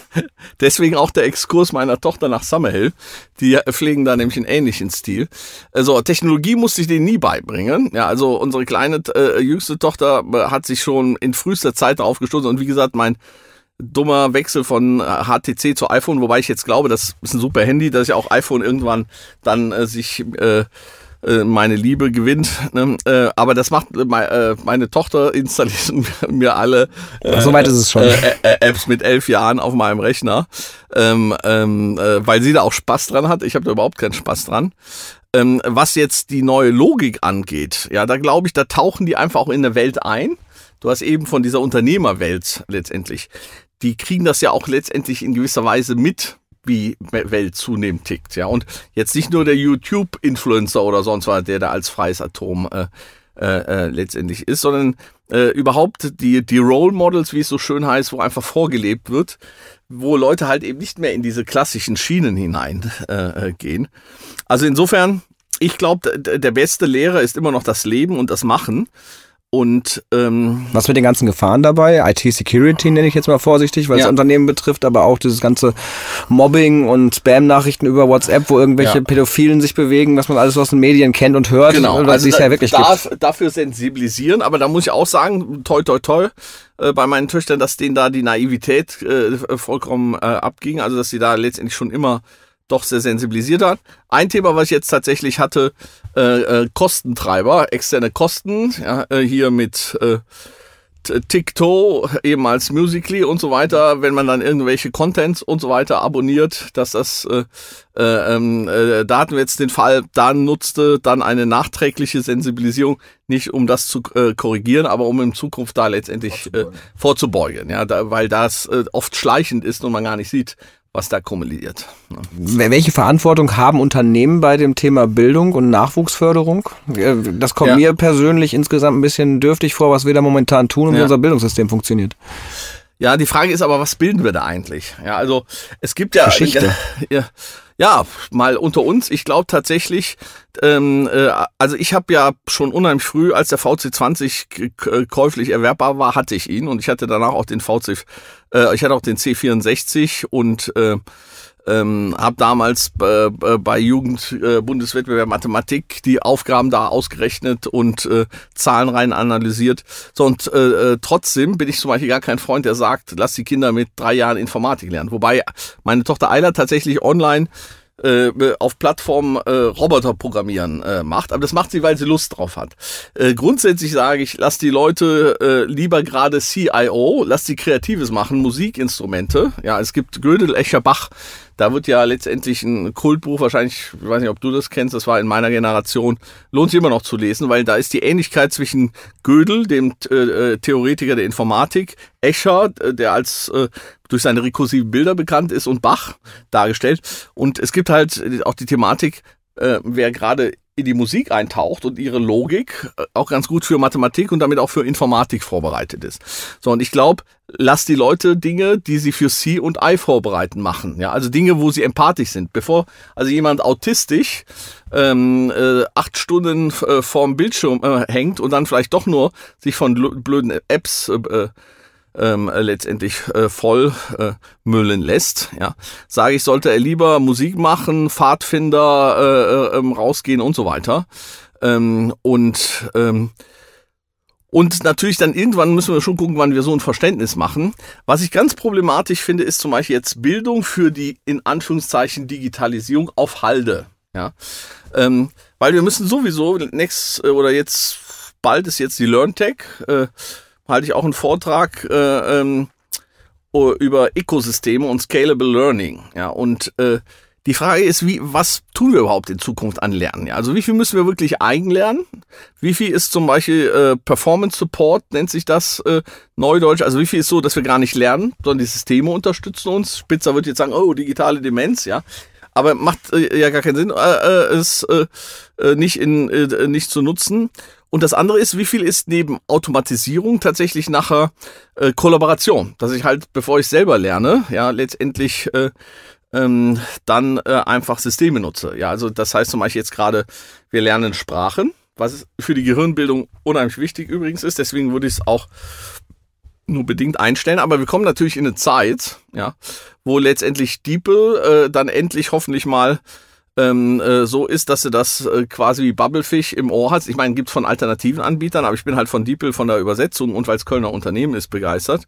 Deswegen auch der Exkurs meiner Tochter nach Summerhill. Die pflegen da nämlich einen ähnlichen Stil. Also Technologie musste ich denen nie beibringen. Ja, also unsere kleine äh, jüngste Tochter äh, hat sich schon in frühester Zeit darauf gestoßen und wie gesagt, mein dummer Wechsel von HTC zu iPhone, wobei ich jetzt glaube, das ist ein super Handy, dass ja auch iPhone irgendwann dann äh, sich äh, äh, meine Liebe gewinnt. Ne? Äh, aber das macht äh, meine Tochter installiert mir alle äh, so weit ist es schon. Apps mit elf Jahren auf meinem Rechner, ähm, ähm, weil sie da auch Spaß dran hat. Ich habe da überhaupt keinen Spaß dran. Ähm, was jetzt die neue Logik angeht, ja, da glaube ich, da tauchen die einfach auch in der Welt ein. Du hast eben von dieser Unternehmerwelt letztendlich. Die kriegen das ja auch letztendlich in gewisser Weise mit, Welt zunehmend tickt. Ja, und jetzt nicht nur der YouTube-Influencer oder sonst was, der da als freies Atom äh, äh, äh, letztendlich ist, sondern äh, überhaupt die, die Role Models, wie es so schön heißt, wo einfach vorgelebt wird, wo Leute halt eben nicht mehr in diese klassischen Schienen hinein äh, äh. Also insofern, ich glaube, der beste Lehrer ist immer noch das Leben und das Machen. Und ähm, was mit den ganzen Gefahren dabei? IT-Security nenne ich jetzt mal vorsichtig, weil es Unternehmen betrifft, aber auch dieses ganze Mobbing und Spam-Nachrichten über WhatsApp, wo irgendwelche ja. Pädophilen sich bewegen, was man alles aus den Medien kennt und hört, genau. weil also es da, ja wirklich darf, gibt. Dafür sensibilisieren, aber da muss ich auch sagen, toi toi toi, äh, bei meinen Töchtern, dass denen da die Naivität äh, vollkommen äh, abging, also dass sie da letztendlich schon immer doch sehr sensibilisiert hat. Ein Thema, was ich jetzt tatsächlich hatte, äh, äh, Kostentreiber, externe Kosten, ja, äh, hier mit äh, TikTok, eben als Musically und so weiter, wenn man dann irgendwelche Contents und so weiter abonniert, dass das äh, äh, ähm, äh, da hatten wir jetzt den Fall, da nutzte dann eine nachträgliche Sensibilisierung, nicht um das zu äh, korrigieren, aber um in Zukunft da letztendlich vorzubeugen, äh, vorzubeugen ja, da, weil das äh, oft schleichend ist und man gar nicht sieht, was da kumuliert. Welche Verantwortung haben Unternehmen bei dem Thema Bildung und Nachwuchsförderung? Das kommt ja. mir persönlich insgesamt ein bisschen dürftig vor, was wir da momentan tun und ja. wie unser Bildungssystem funktioniert. Ja, die Frage ist aber, was bilden wir da eigentlich? Ja, also es gibt ja Geschichte. Ja, ja mal unter uns. Ich glaube tatsächlich, ähm, äh, also ich habe ja schon unheimlich früh, als der VC20 käuflich erwerbbar war, hatte ich ihn und ich hatte danach auch den VC, äh, ich hatte auch den C64 und äh, ähm, habe damals äh, äh, bei Jugendbundeswettbewerb äh, Mathematik die Aufgaben da ausgerechnet und äh, Zahlen rein analysiert. So und äh, äh, trotzdem bin ich zum Beispiel gar kein Freund, der sagt, lass die Kinder mit drei Jahren Informatik lernen. Wobei meine Tochter Eiler tatsächlich online äh, auf Plattformen äh, Roboter programmieren äh, macht. Aber das macht sie, weil sie Lust drauf hat. Äh, grundsätzlich sage ich, lass die Leute äh, lieber gerade CIO, lass die Kreatives machen, Musikinstrumente. Ja, es gibt Gödel, Escher, Bach. Da wird ja letztendlich ein Kultbuch, wahrscheinlich, ich weiß nicht, ob du das kennst, das war in meiner Generation, lohnt sich immer noch zu lesen, weil da ist die Ähnlichkeit zwischen Gödel, dem äh, Theoretiker der Informatik, Escher, der als äh, durch seine rekursiven Bilder bekannt ist und Bach dargestellt. Und es gibt halt auch die Thematik, äh, wer gerade in die Musik eintaucht und ihre Logik äh, auch ganz gut für Mathematik und damit auch für Informatik vorbereitet ist. So, und ich glaube, lass die Leute Dinge, die sie für C und I vorbereiten, machen. Ja, also Dinge, wo sie empathisch sind. Bevor also jemand autistisch ähm, äh, acht Stunden äh, vorm Bildschirm äh, hängt und dann vielleicht doch nur sich von blöden Apps äh, ähm, äh, letztendlich äh, voll äh, müllen lässt, ja, sage ich, sollte er lieber Musik machen, Pfadfinder äh, äh, ähm, rausgehen und so weiter. Ähm, und ähm, und natürlich dann irgendwann müssen wir schon gucken, wann wir so ein Verständnis machen. Was ich ganz problematisch finde, ist zum Beispiel jetzt Bildung für die in Anführungszeichen Digitalisierung auf Halde. Ja, ähm, weil wir müssen sowieso next äh, oder jetzt bald ist jetzt die LearnTech. Äh, halte ich auch einen Vortrag äh, ähm, über Ökosysteme und Scalable Learning. Ja, und äh, die Frage ist, wie, was tun wir überhaupt in Zukunft an Lernen? Ja, also wie viel müssen wir wirklich eigen lernen? Wie viel ist zum Beispiel äh, Performance Support, nennt sich das äh, Neudeutsch? Also wie viel ist so, dass wir gar nicht lernen, sondern die Systeme unterstützen uns? Spitzer wird jetzt sagen, oh, digitale Demenz, ja. Aber macht äh, ja gar keinen Sinn, äh, äh, es äh, äh, nicht, in, äh, nicht zu nutzen. Und das andere ist, wie viel ist neben Automatisierung tatsächlich nachher äh, Kollaboration, dass ich halt, bevor ich selber lerne, ja, letztendlich äh, ähm, dann äh, einfach Systeme nutze. Ja, also das heißt zum Beispiel jetzt gerade, wir lernen Sprachen, was für die Gehirnbildung unheimlich wichtig übrigens ist. Deswegen würde ich es auch nur bedingt einstellen. Aber wir kommen natürlich in eine Zeit, ja, wo letztendlich DeepL äh, dann endlich hoffentlich mal ähm, äh, so ist, dass du das äh, quasi wie Bubblefish im Ohr hast. Ich meine, gibt es von alternativen Anbietern, aber ich bin halt von DeepL, von der Übersetzung und weil es Kölner Unternehmen ist, begeistert.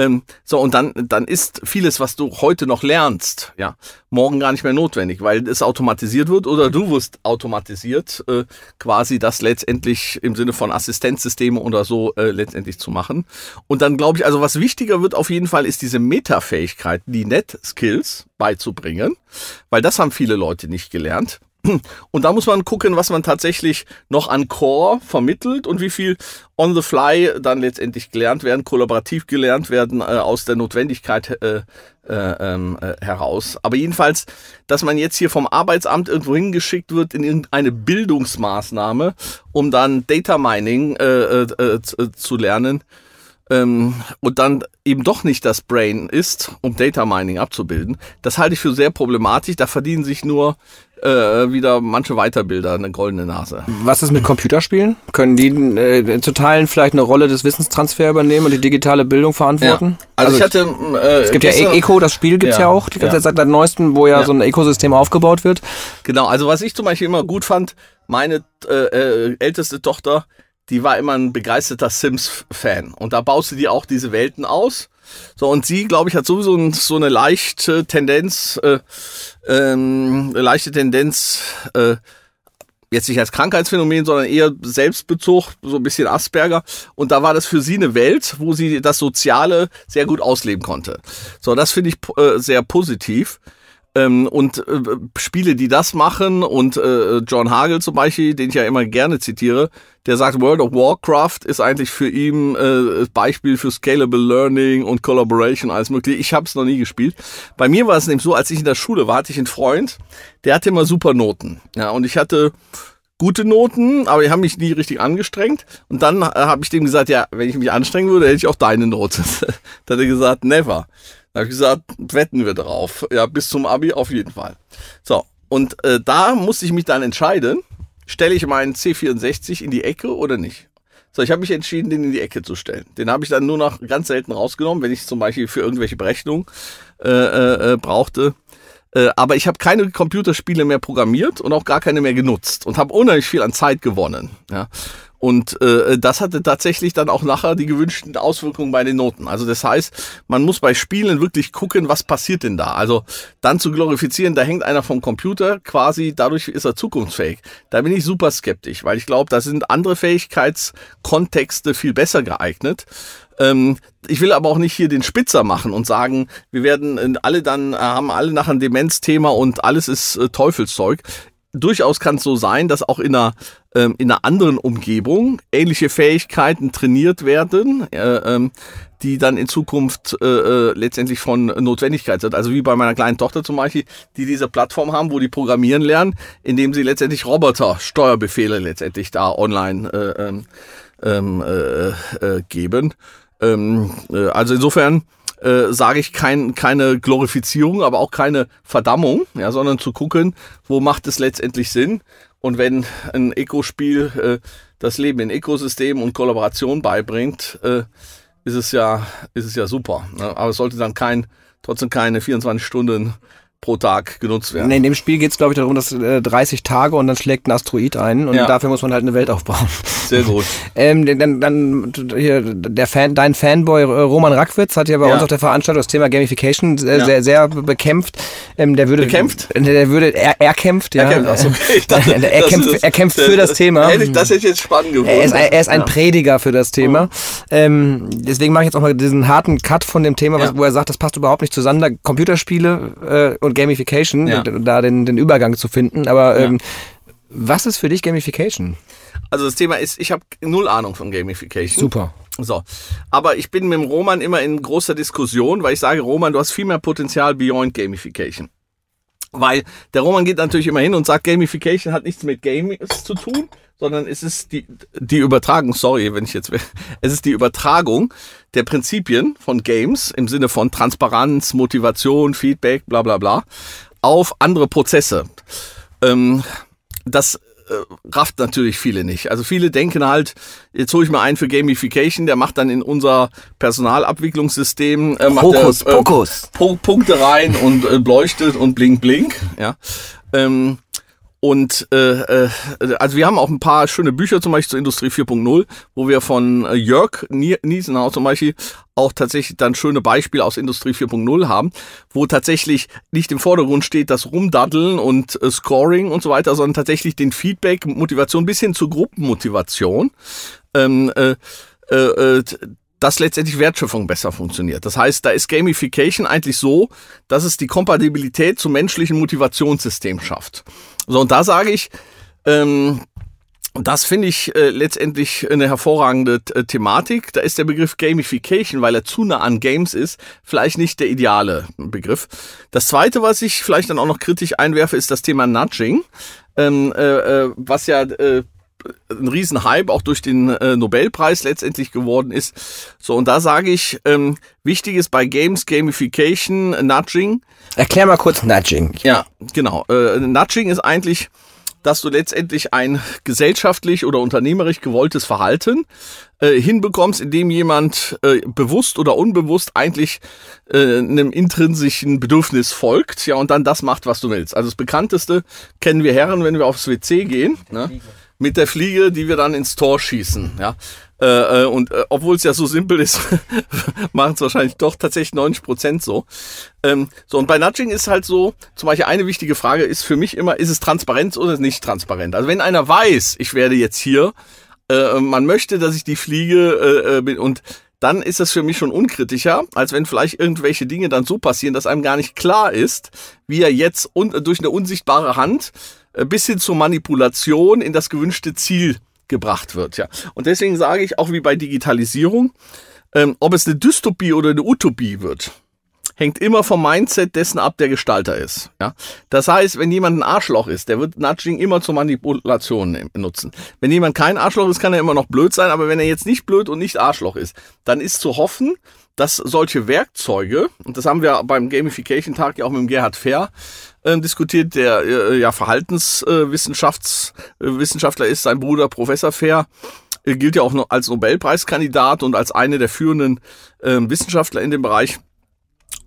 Ähm, so, und dann, dann ist vieles, was du heute noch lernst, ja, morgen gar nicht mehr notwendig, weil es automatisiert wird oder du wirst automatisiert, äh, quasi das letztendlich im Sinne von Assistenzsysteme oder so äh, letztendlich zu machen. Und dann glaube ich, also was wichtiger wird auf jeden Fall, ist diese Metafähigkeit, die Net-Skills beizubringen, weil das haben viele Leute nicht gelernt. Und da muss man gucken, was man tatsächlich noch an Core vermittelt und wie viel on the fly dann letztendlich gelernt werden, kollaborativ gelernt werden äh, aus der Notwendigkeit äh, äh, ähm, äh, heraus. Aber jedenfalls, dass man jetzt hier vom Arbeitsamt irgendwo hingeschickt wird in irgendeine Bildungsmaßnahme, um dann Data Mining äh, äh, zu lernen, ähm, und dann eben doch nicht das Brain ist, um Data Mining abzubilden, das halte ich für sehr problematisch. Da verdienen sich nur äh, wieder manche Weiterbilder eine goldene Nase. Was ist mit Computerspielen? Können die äh, zu Teilen vielleicht eine Rolle des Wissenstransfers übernehmen und die digitale Bildung verantworten? Ja. Also, also, ich hatte. Äh, es gibt ja e Eco, das Spiel gibt's ja, ja auch, die ganze ja. Zeit seit neuestem, wo ja, ja, so ein Ökosystem aufgebaut wird. Genau, also was ich zum Beispiel immer gut fand, meine äh, äh, älteste Tochter, die war immer ein begeisterter Sims-Fan. Und da baust du dir auch diese Welten aus. So, und sie, glaube ich, hat sowieso so eine leichte Tendenz, äh, ähm, leichte Tendenz, äh, jetzt nicht als Krankheitsphänomen, sondern eher Selbstbezug, so ein bisschen Asperger. Und da war das für sie eine Welt, wo sie das Soziale sehr gut ausleben konnte. So, das finde ich äh, sehr positiv. Ähm, und äh, Spiele, die das machen und äh, John Hagel zum Beispiel, den ich ja immer gerne zitiere, der sagt, World of Warcraft ist eigentlich für ihn äh, Beispiel für Scalable Learning und Collaboration, alles mögliche. Ich habe es noch nie gespielt. Bei mir war es nämlich so, als ich in der Schule war, hatte ich einen Freund, der hatte immer super Noten. Ja, und ich hatte gute Noten, aber ich habe mich nie richtig angestrengt. Und dann äh, habe ich dem gesagt, ja, wenn ich mich anstrengen würde, hätte ich auch deine Note. da hat er gesagt, never. Da habe ich gesagt, wetten wir drauf. Ja, bis zum Abi auf jeden Fall. So, und äh, da musste ich mich dann entscheiden, stelle ich meinen C64 in die Ecke oder nicht. So, ich habe mich entschieden, den in die Ecke zu stellen. Den habe ich dann nur noch ganz selten rausgenommen, wenn ich zum Beispiel für irgendwelche Berechnungen äh, äh, äh brauchte. Äh, aber ich habe keine Computerspiele mehr programmiert und auch gar keine mehr genutzt und habe unheimlich viel an Zeit gewonnen. Ja. Und äh, das hatte tatsächlich dann auch nachher die gewünschten Auswirkungen bei den Noten. Also das heißt, man muss bei Spielen wirklich gucken, was passiert denn da. Also dann zu glorifizieren, da hängt einer vom Computer, quasi dadurch ist er zukunftsfähig. Da bin ich super skeptisch, weil ich glaube, da sind andere Fähigkeitskontexte viel besser geeignet. Ähm, ich will aber auch nicht hier den Spitzer machen und sagen, wir werden alle dann, äh, haben alle nachher ein Demenzthema und alles ist äh, Teufelszeug durchaus kann es so sein, dass auch in einer, ähm, in einer anderen Umgebung ähnliche Fähigkeiten trainiert werden, äh, ähm, die dann in Zukunft äh, äh, letztendlich von Notwendigkeit sind. Also wie bei meiner kleinen Tochter zum Beispiel, die diese Plattform haben, wo die programmieren lernen, indem sie letztendlich Roboter Steuerbefehle letztendlich da online äh, ähm, ähm äh, äh, geben. Ähm, äh, also insofern äh, sage ich kein, keine Glorifizierung, aber auch keine Verdammung, ja, sondern zu gucken, wo macht es letztendlich Sinn. Und wenn ein Eco-Spiel äh, das Leben in Ökosystemen und Kollaboration beibringt, äh, ist es ja, ist es ja super. Ne? Aber es sollte dann kein, trotzdem keine 24 Stunden pro Tag genutzt werden. In dem Spiel geht es, glaube ich, darum, dass äh, 30 Tage und dann schlägt ein Asteroid ein und ja. dafür muss man halt eine Welt aufbauen. Sehr gut. ähm, dann, dann hier, der Fan, dein Fanboy äh, Roman Rackwitz hat ja bei ja. uns auf der Veranstaltung das Thema Gamification äh, ja. sehr, sehr bekämpft. Ähm, der würde, bekämpft? Der würde, er, er kämpft, ja. Er kämpft, also, okay. dachte, er, kämpft, er für das Thema. Hätte ich, das hätte ich jetzt spannend gefunden. Er ist ein, er ist ein Prediger für das Thema. Mhm. Ähm, deswegen mache ich jetzt auch mal diesen harten Cut von dem Thema, was, wo er sagt, das passt überhaupt nicht zusammen. Computerspiele äh, und Gamification, ja. da den, den Übergang zu finden. Aber ähm, was ist für dich Gamification? Also das Thema ist, ich habe null Ahnung von Gamification. Super. So, aber ich bin mit dem Roman immer in großer Diskussion, weil ich sage, Roman, du hast viel mehr Potenzial beyond Gamification. Weil der Roman geht natürlich immer hin und sagt, Gamification hat nichts mit Games zu tun, sondern es ist die, die Übertragung, sorry, wenn ich jetzt, es ist die Übertragung der Prinzipien von Games im Sinne von Transparenz, Motivation, Feedback, bla bla bla, auf andere Prozesse. Ähm, das äh, rafft natürlich viele nicht. Also viele denken halt, jetzt hole ich mal einen für Gamification, der macht dann in unser Personalabwicklungssystem äh, macht Hokus, der, äh, Punkte rein und äh, leuchtet und blink blink. Ja. Ähm, Und äh, äh, also wir haben auch ein paar schöne Bücher zum Beispiel zur Industrie 4.0, wo wir von äh, Jörg Niesenau zum Beispiel auch tatsächlich dann schöne Beispiele aus Industrie 4.0 haben, wo tatsächlich nicht im Vordergrund steht das Rumdaddeln und äh, Scoring und so weiter, sondern tatsächlich den Feedback, Motivation bis hin zur Gruppenmotivation. Ähm, äh, äh, äh dass letztendlich Wertschöpfung besser funktioniert. Das heißt, da ist Gamification eigentlich so, dass es die Kompatibilität zum menschlichen Motivationssystem schafft. So, und da sage ich, ähm, das finde ich äh, letztendlich eine hervorragende äh, Thematik. Da ist der Begriff Gamification, weil er zu nah an Games ist, vielleicht nicht der ideale Begriff. Das zweite, was ich vielleicht dann auch noch kritisch einwerfe, ist das Thema Nudging, ähm, äh, äh was ja äh, ein Riesenhype auch durch den äh, Nobelpreis letztendlich geworden ist. So, und da sage ich, ähm, wichtig ist bei Games Gamification, Nudging. Erklär mal kurz Nudging. Ja, genau. Äh, Nudging ist eigentlich, dass du letztendlich ein gesellschaftlich oder unternehmerisch gewolltes Verhalten äh, hinbekommst, indem jemand äh, bewusst oder unbewusst eigentlich äh, einem intrinsischen Bedürfnis folgt, ja, und dann das macht, was du willst. Also das bekannteste kennen wir Herren, wenn wir aufs WC gehen. Ne? Mit der Fliege, die wir dann ins Tor schießen. Ja? Äh, äh und äh, obwohl es ja so simpel ist, machen es wahrscheinlich doch tatsächlich 90 Prozent so. Ähm, so, und bei Nudging ist halt so, zum Beispiel eine wichtige Frage ist für mich immer, ist es transparent oder nicht transparent? Also wenn einer weiß, ich werde jetzt hier, äh, man möchte, dass ich die Fliege äh, äh bin und dann ist das für mich schon unkritischer, als wenn vielleicht irgendwelche Dinge dann so passieren, dass einem gar nicht klar ist, wie er jetzt un durch eine unsichtbare Hand bis hin zur Manipulation in das gewünschte Ziel gebracht wird. Ja. Und deswegen sage ich auch wie bei Digitalisierung, ähm, ob es eine Dystopie oder eine Utopie wird, hängt immer vom Mindset dessen ab, der Gestalter ist. Ja? Das heißt, wenn jemand ein Arschloch ist, der wird Nudging immer zur Manipulation nutzen. Wenn jemand kein Arschloch ist, kann er immer noch blöd sein, aber wenn er jetzt nicht blöd und nicht Arschloch ist, dann ist zu hoffen, dass solche Werkzeuge, und das haben wir beim Gamification-Tag ja auch mit dem Gerhard Fair äh, diskutiert, der äh, ja Verhaltenswissenschaftler äh, ist, sein Bruder Professor Fair äh, gilt ja auch als Nobelpreiskandidat und als eine der führenden äh, Wissenschaftler in dem Bereich.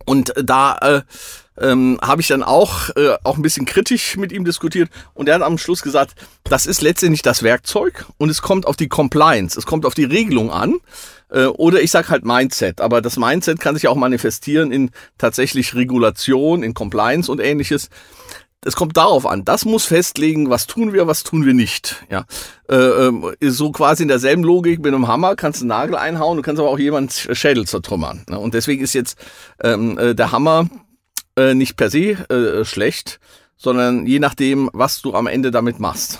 Und da äh, ähm, habe ich dann auch, äh, auch ein bisschen kritisch mit ihm diskutiert und er hat am Schluss gesagt, das ist letztendlich das Werkzeug und es kommt auf die Compliance, es kommt auf die Regelung an. Äh, oder ich sage halt Mindset, aber das Mindset kann sich auch manifestieren in tatsächlich Regulation, in Compliance und ähnliches. Es kommt darauf an. Das muss festlegen, was tun wir, was tun wir nicht. Ja, äh, ähm, so quasi in derselben Logik mit einem Hammer kannst du einen Nagel einhauen, du kannst aber auch jemand Schädel zertrümmern. Ne? Und deswegen ist jetzt ähm, äh, der Hammer äh, nicht per se äh, schlecht, sondern je nachdem, was du am Ende damit machst.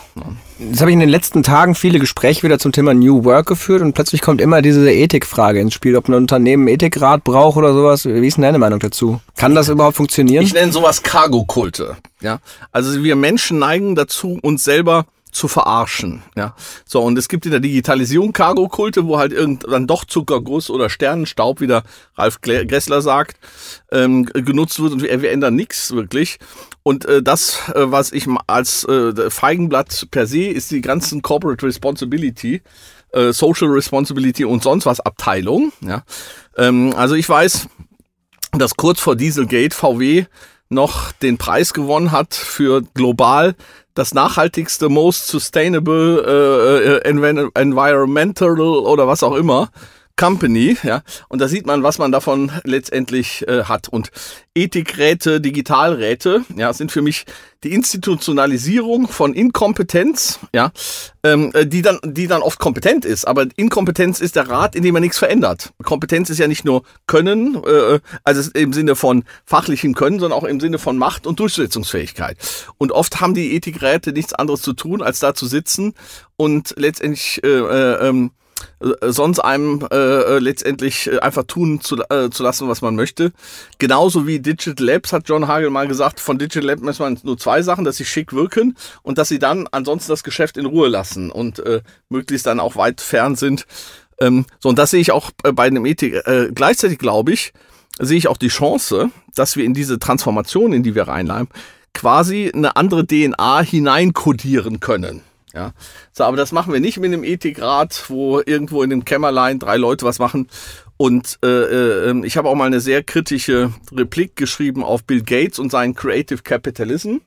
Jetzt habe ich in den letzten Tagen viele Gespräche wieder zum Thema New Work geführt und plötzlich kommt immer diese Ethikfrage ins Spiel, ob ein Unternehmen Ethikrat braucht oder sowas. Wie ist denn deine Meinung dazu? Kann das überhaupt funktionieren? Ich nenne sowas Cargo-Kulte. Ja? Also wir Menschen neigen dazu, uns selber zu verarschen. Ja, so und es gibt in der Digitalisierung Cargo-Kulte, wo halt irgendwann doch Zuckerguss oder Sternenstaub, wie der Ralf Gressler sagt, ähm, genutzt wird und wir, wir ändern nichts wirklich. Und äh, das, äh, was ich als äh, Feigenblatt per se ist die ganzen Corporate Responsibility, äh, Social Responsibility und sonst was Abteilung. Ja? Ähm, also ich weiß, dass kurz vor Dieselgate VW noch den Preis gewonnen hat für global das nachhaltigste, most sustainable, äh, äh, environmental oder was auch immer. Company, ja, und da sieht man, was man davon letztendlich äh, hat. Und Ethikräte, Digitalräte, ja, sind für mich die Institutionalisierung von Inkompetenz, ja, ähm, äh, die dann, die dann oft kompetent ist. Aber Inkompetenz ist der Rat, in dem man nichts verändert. Kompetenz ist ja nicht nur Können, äh, also im Sinne von fachlichem Können, sondern auch im Sinne von Macht und Durchsetzungsfähigkeit. Und oft haben die Ethikräte nichts anderes zu tun, als da zu sitzen und letztendlich äh, äh, ähm, äh, sonst einem äh, äh, letztendlich äh, einfach tun zu, äh, zu lassen, was man möchte. Genauso wie Digital Labs, hat John Hagel mal gesagt, von Digital Labs muss man nur zwei Sachen, dass sie schick wirken und dass sie dann ansonsten das Geschäft in Ruhe lassen und äh, möglichst dann auch weit fern sind. Ähm, so, und das sehe ich auch bei einem Ethik. Äh, gleichzeitig glaube ich, sehe ich auch die Chance, dass wir in diese Transformation, in die wir reinleimen, quasi eine andere DNA hineinkodieren können. Ja, so, aber das machen wir nicht mit einem Ethikrat, wo irgendwo in dem Kämmerlein drei Leute was machen. Und äh, äh, ähm, ich habe auch mal eine sehr kritische Replik geschrieben auf Bill Gates und seinen Creative Capitalism.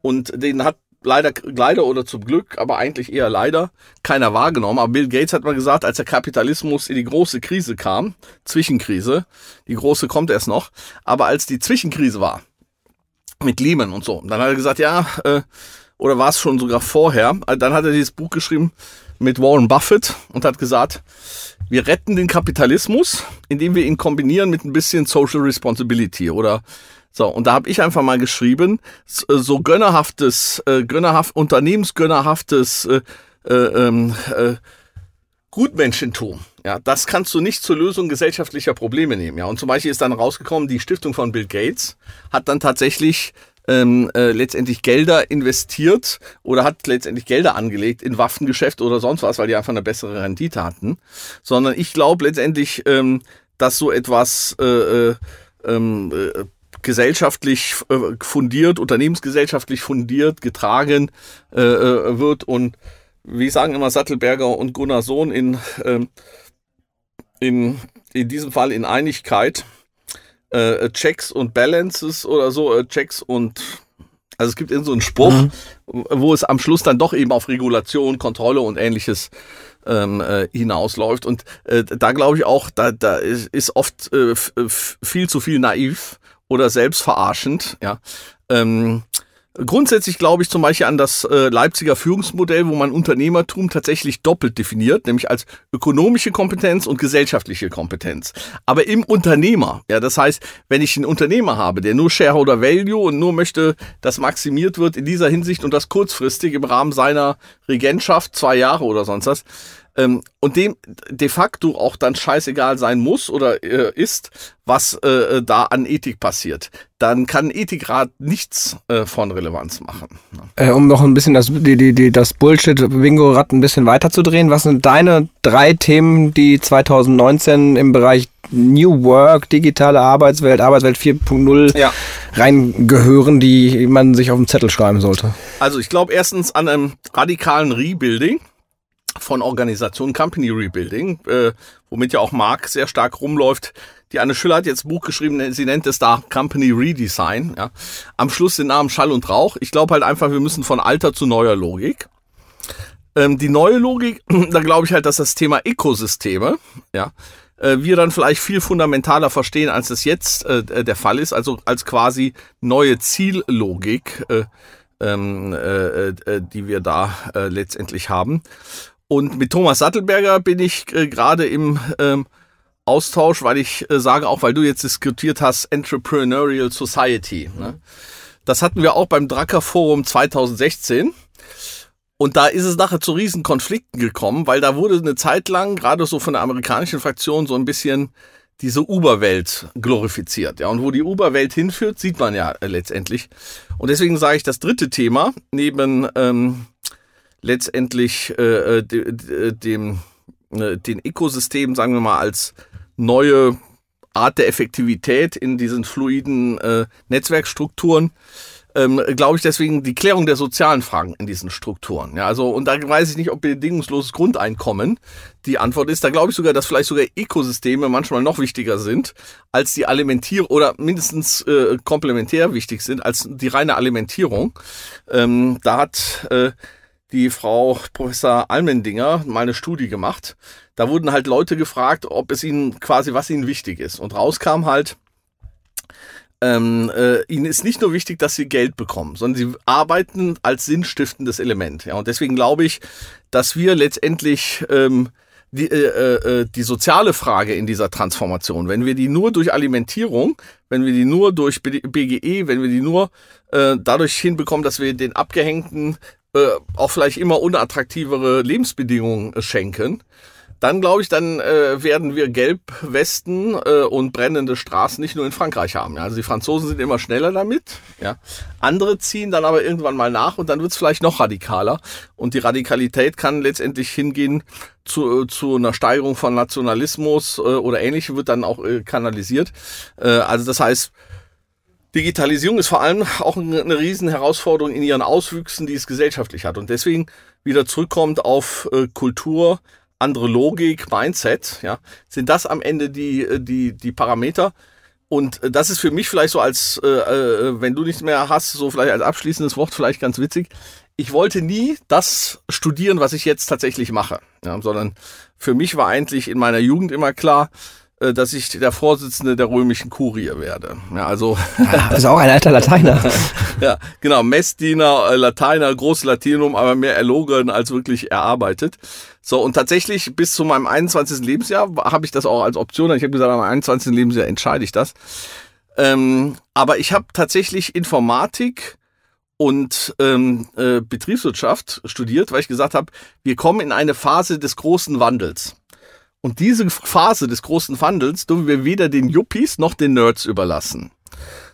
Und den hat leider, leider oder zum Glück, aber eigentlich eher leider, keiner wahrgenommen. Aber Bill Gates hat mal gesagt, als der Kapitalismus in die große Krise kam, Zwischenkrise, die große kommt erst noch, aber als die Zwischenkrise war, mit Lehman und so, dann hat er gesagt, ja, äh, oder war es schon sogar vorher, dann hat er dieses Buch geschrieben mit Warren Buffett und hat gesagt, wir retten den Kapitalismus, indem wir ihn kombinieren mit ein bisschen Social Responsibility oder so, und da habe ich einfach mal geschrieben, so gönnerhaftes, äh, gönnerhaft, unternehmensgönnerhaftes äh, äh, ähm, äh, Gutmenschentum. Ja, das kannst du nicht zur Lösung gesellschaftlicher Probleme nehmen. Ja, und zum Beispiel ist dann rausgekommen, die Stiftung von Bill Gates hat dann tatsächlich ähm, äh, letztendlich Gelder investiert oder hat letztendlich Gelder angelegt in Waffengeschäft oder sonst was, weil die einfach eine bessere Rendite hatten. Sondern ich glaube letztendlich, ähm, dass so etwas äh, äh, ähm, äh, gesellschaftlich äh, fundiert, unternehmensgesellschaftlich fundiert, getragen äh, wird und wie sagen immer Sattelberger und Gunnar Sohn in, ähm, in, in diesem Fall in Einigkeit, äh, Checks und Balances oder so, äh, Checks und also es gibt in so einen Spruch, mhm. wo es am Schluss dann doch eben auf Regulation, Kontrolle und ähnliches ähm, äh, hinausläuft. Und äh, da glaube ich auch, da, da ist, ist oft äh, viel zu viel naiv oder selbstverarschend. Ja. Ähm, Grundsätzlich glaube ich zum Beispiel an das äh, Leipziger Führungsmodell, wo man Unternehmertum tatsächlich doppelt definiert, nämlich als ökonomische Kompetenz und gesellschaftliche Kompetenz. Aber im Unternehmer, ja, das heißt, wenn ich einen Unternehmer habe, der nur Shareholder Value und nur möchte, dass maximiert wird in dieser Hinsicht und das kurzfristig im Rahmen seiner Regentschaft, zwei Jahre oder sonst was, ähm, und dem de facto auch dann scheißegal sein muss oder äh, ist, was äh, da an Ethik passiert, dann kann Ethikrat nichts äh, von Relevanz machen. Äh, um noch ein bisschen das, die, die, die, das Bullshit-Bingo-Rad ein bisschen weiterzudrehen, was sind deine drei Themen, die 2019 im Bereich New Work, digitale Arbeitswelt, Arbeitswelt 4.0 ja. reingehören, die man sich auf dem Zettel schreiben sollte? Also ich glaube erstens an einem radikalen Rebuilding von Organisation Company Rebuilding, äh, womit ja auch Mark sehr stark rumläuft. Die Anne Schüller hat jetzt ein Buch geschrieben, sie nennt es da Company Redesign. Ja. Am Schluss den Namen Schall und Rauch. Ich glaube halt einfach, wir müssen von alter zu neuer Logik. Ähm, die neue Logik, da glaube ich halt, dass das Thema Ökosysteme, ja, äh, wir dann vielleicht viel fundamentaler verstehen, als es jetzt äh, der Fall ist, also als quasi neue Ziellogik, äh, ähm, äh, äh, die wir da äh, letztendlich haben. Und mit Thomas Sattelberger bin ich äh, gerade im ähm, Austausch, weil ich äh, sage, auch weil du jetzt diskutiert hast, Entrepreneurial Society. Ne? Das hatten wir auch beim Drucker Forum 2016. Und da ist es nachher zu riesen Konflikten gekommen, weil da wurde eine Zeit lang, gerade so von der amerikanischen Fraktion, so ein bisschen diese Uber-Welt glorifiziert. Ja, und wo die Uber-Welt hinführt, sieht man ja letztendlich. Und deswegen sage ich, das dritte Thema, neben ähm, letztendlich äh, äh dem, äh, den Ökosystem, sagen wir mal, als neue Art der Effektivität in diesen fluiden äh, Netzwerkstrukturen. Ähm, glaube ich deswegen die Klärung der sozialen Fragen in diesen Strukturen. Ja, also, und da weiß ich nicht, ob bedingungsloses Grundeinkommen die Antwort ist. Da glaube ich sogar, dass vielleicht sogar Ökosysteme manchmal noch wichtiger sind als die Alimentierung oder mindestens äh, komplementär wichtig sind als die reine Alimentierung. Ähm, da hat äh, die Frau Professor Almendinger mal eine Studie gemacht. Da wurden halt Leute gefragt, ob es ihnen quasi, was ihnen wichtig ist. Und rauskam halt, ähm, äh, ihnen ist nicht nur wichtig, dass sie Geld bekommen, sondern sie arbeiten als sinnstiftendes Element. Ja, und deswegen glaube ich, dass wir letztendlich ähm, die, äh, äh, äh die soziale Frage in dieser Transformation, wenn wir die nur durch Alimentierung, wenn wir die nur durch BGE, wenn wir die nur äh, dadurch hinbekommen, dass wir den abgehängten äh, auch vielleicht immer unattraktivere Lebensbedingungen äh, schenken, dann glaube ich, dann äh, werden wir Gelbwesten äh, und brennende Straßen nicht nur in Frankreich haben. Ja? Also die Franzosen sind immer schneller damit. Ja? Andere ziehen dann aber irgendwann mal nach und dann wird es vielleicht noch radikaler. Und die Radikalität kann letztendlich hingehen zu, äh, zu einer Steigerung von Nationalismus äh, oder ähnlichem, wird dann auch äh, kanalisiert. Äh, also das heißt, Digitalisierung ist vor allem auch eine riesen Herausforderung in ihren Auswüchsen, die es gesellschaftlich hat. Und deswegen wieder zurückkommt auf äh, Kultur, andere Logik, Mindset, ja, sind das am Ende die, äh, die, die Parameter. Und äh, das ist für mich vielleicht so als, wenn du nichts mehr hast, so vielleicht als abschließendes Wort vielleicht ganz witzig. ich wollte nie das studieren, was ich jetzt tatsächlich mache, ja, sondern für mich war eigentlich in meiner Jugend immer klar, dass ich der Vorsitzende der römischen Kurie werde. Ja, also ja, ist auch ein alter Lateiner. ja, genau, Messdiener, äh, Lateiner, großes Latinum, aber mehr erlogen als wirklich erarbeitet. So, und tatsächlich bis zu meinem 21. Lebensjahr habe ich das auch als Option. Ich habe gesagt, am 21. Lebensjahr entscheide ich das. Ähm, aber ich habe tatsächlich Informatik und ähm, äh, Betriebswirtschaft studiert, weil ich gesagt habe, wir kommen in eine Phase des großen Wandels. Und diese Phase des großen Wandels dürfen wir weder den Yuppies noch den Nerds überlassen.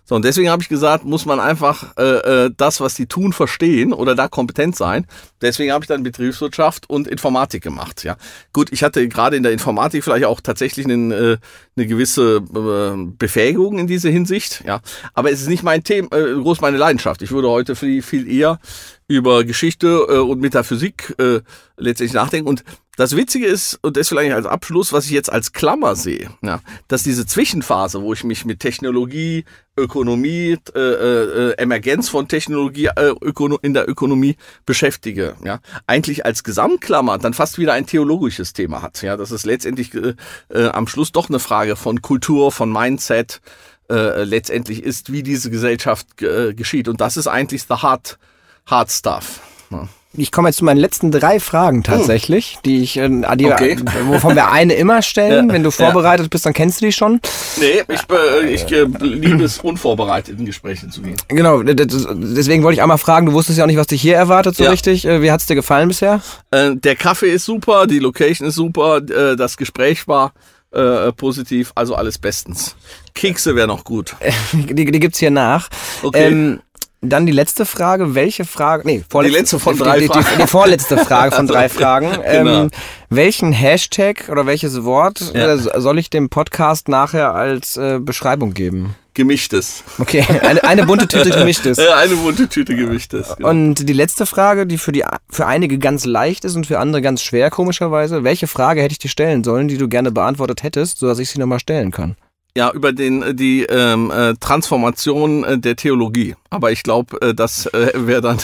So, und deswegen habe ich gesagt, muss man einfach äh, äh, das, was die tun, verstehen oder da kompetent sein. Deswegen habe ich dann Betriebswirtschaft und Informatik gemacht. Ja, gut, ich hatte gerade in der Informatik vielleicht auch tatsächlich einen, äh, eine gewisse äh, Befähigung in dieser Hinsicht. Ja, aber es ist nicht mein Thema, äh, groß meine Leidenschaft. Ich würde heute viel, viel eher über Geschichte äh, und Metaphysik äh, letztendlich nachdenken. Und das Witzige ist, und das vielleicht als Abschluss, was ich jetzt als Klammer sehe, ja, dass diese Zwischenphase, wo ich mich mit Technologie, Ökonomie, äh, äh, Emergenz von Technologie äh, in der Ökonomie beschäftige, ja, eigentlich als Gesamtklammer dann fast wieder ein theologisches Thema hat. Ja, dass es letztendlich äh, äh, am Schluss doch eine Frage von Kultur, von Mindset äh, letztendlich ist, wie diese Gesellschaft äh, geschieht. Und das ist eigentlich the hard, hard stuff. Ja ich komme jetzt zu meinen letzten drei Fragen tatsächlich, hm. die ich äh, dir, okay. wovon wir eine immer stellen. Ja. Wenn du vorbereitet ja. bist, dann kennst du die schon. Nee, ich, äh, ich äh, liebe es, unvorbereitet in Gespräche zu gehen. Genau, deswegen wollte ich einmal fragen, du wusstest ja auch nicht, was dich hier erwartet so ja. richtig. Äh, wie hat es dir gefallen bisher? Äh, der Kaffee ist super, die Location ist super, äh, das Gespräch war äh, positiv, also alles bestens. Kekse wäre noch gut. die, die gibt's hier nach. Okay. Ähm, dann die letzte Frage. Welche Frage? Nee, vorletzte, die letzte von drei die, Fragen. Die, die, vorletzte Frage von drei Fragen. genau. Ähm, welchen Hashtag oder welches Wort ja. äh, soll ich dem Podcast nachher als äh, Beschreibung geben? Gemischtes. Okay, eine, eine bunte Tüte Gemischtes. Ja, eine bunte Tüte Gemischtes. Genau. Und die letzte Frage, die für, die für einige ganz leicht ist und für andere ganz schwer, komischerweise. Welche Frage hätte ich dir stellen sollen, die du gerne beantwortet hättest, sodass ich sie nochmal stellen kann? Ja über den äh, die ähm, äh, Transformation äh, der Theologie. Aber ich glaube, äh, das äh, wäre dann.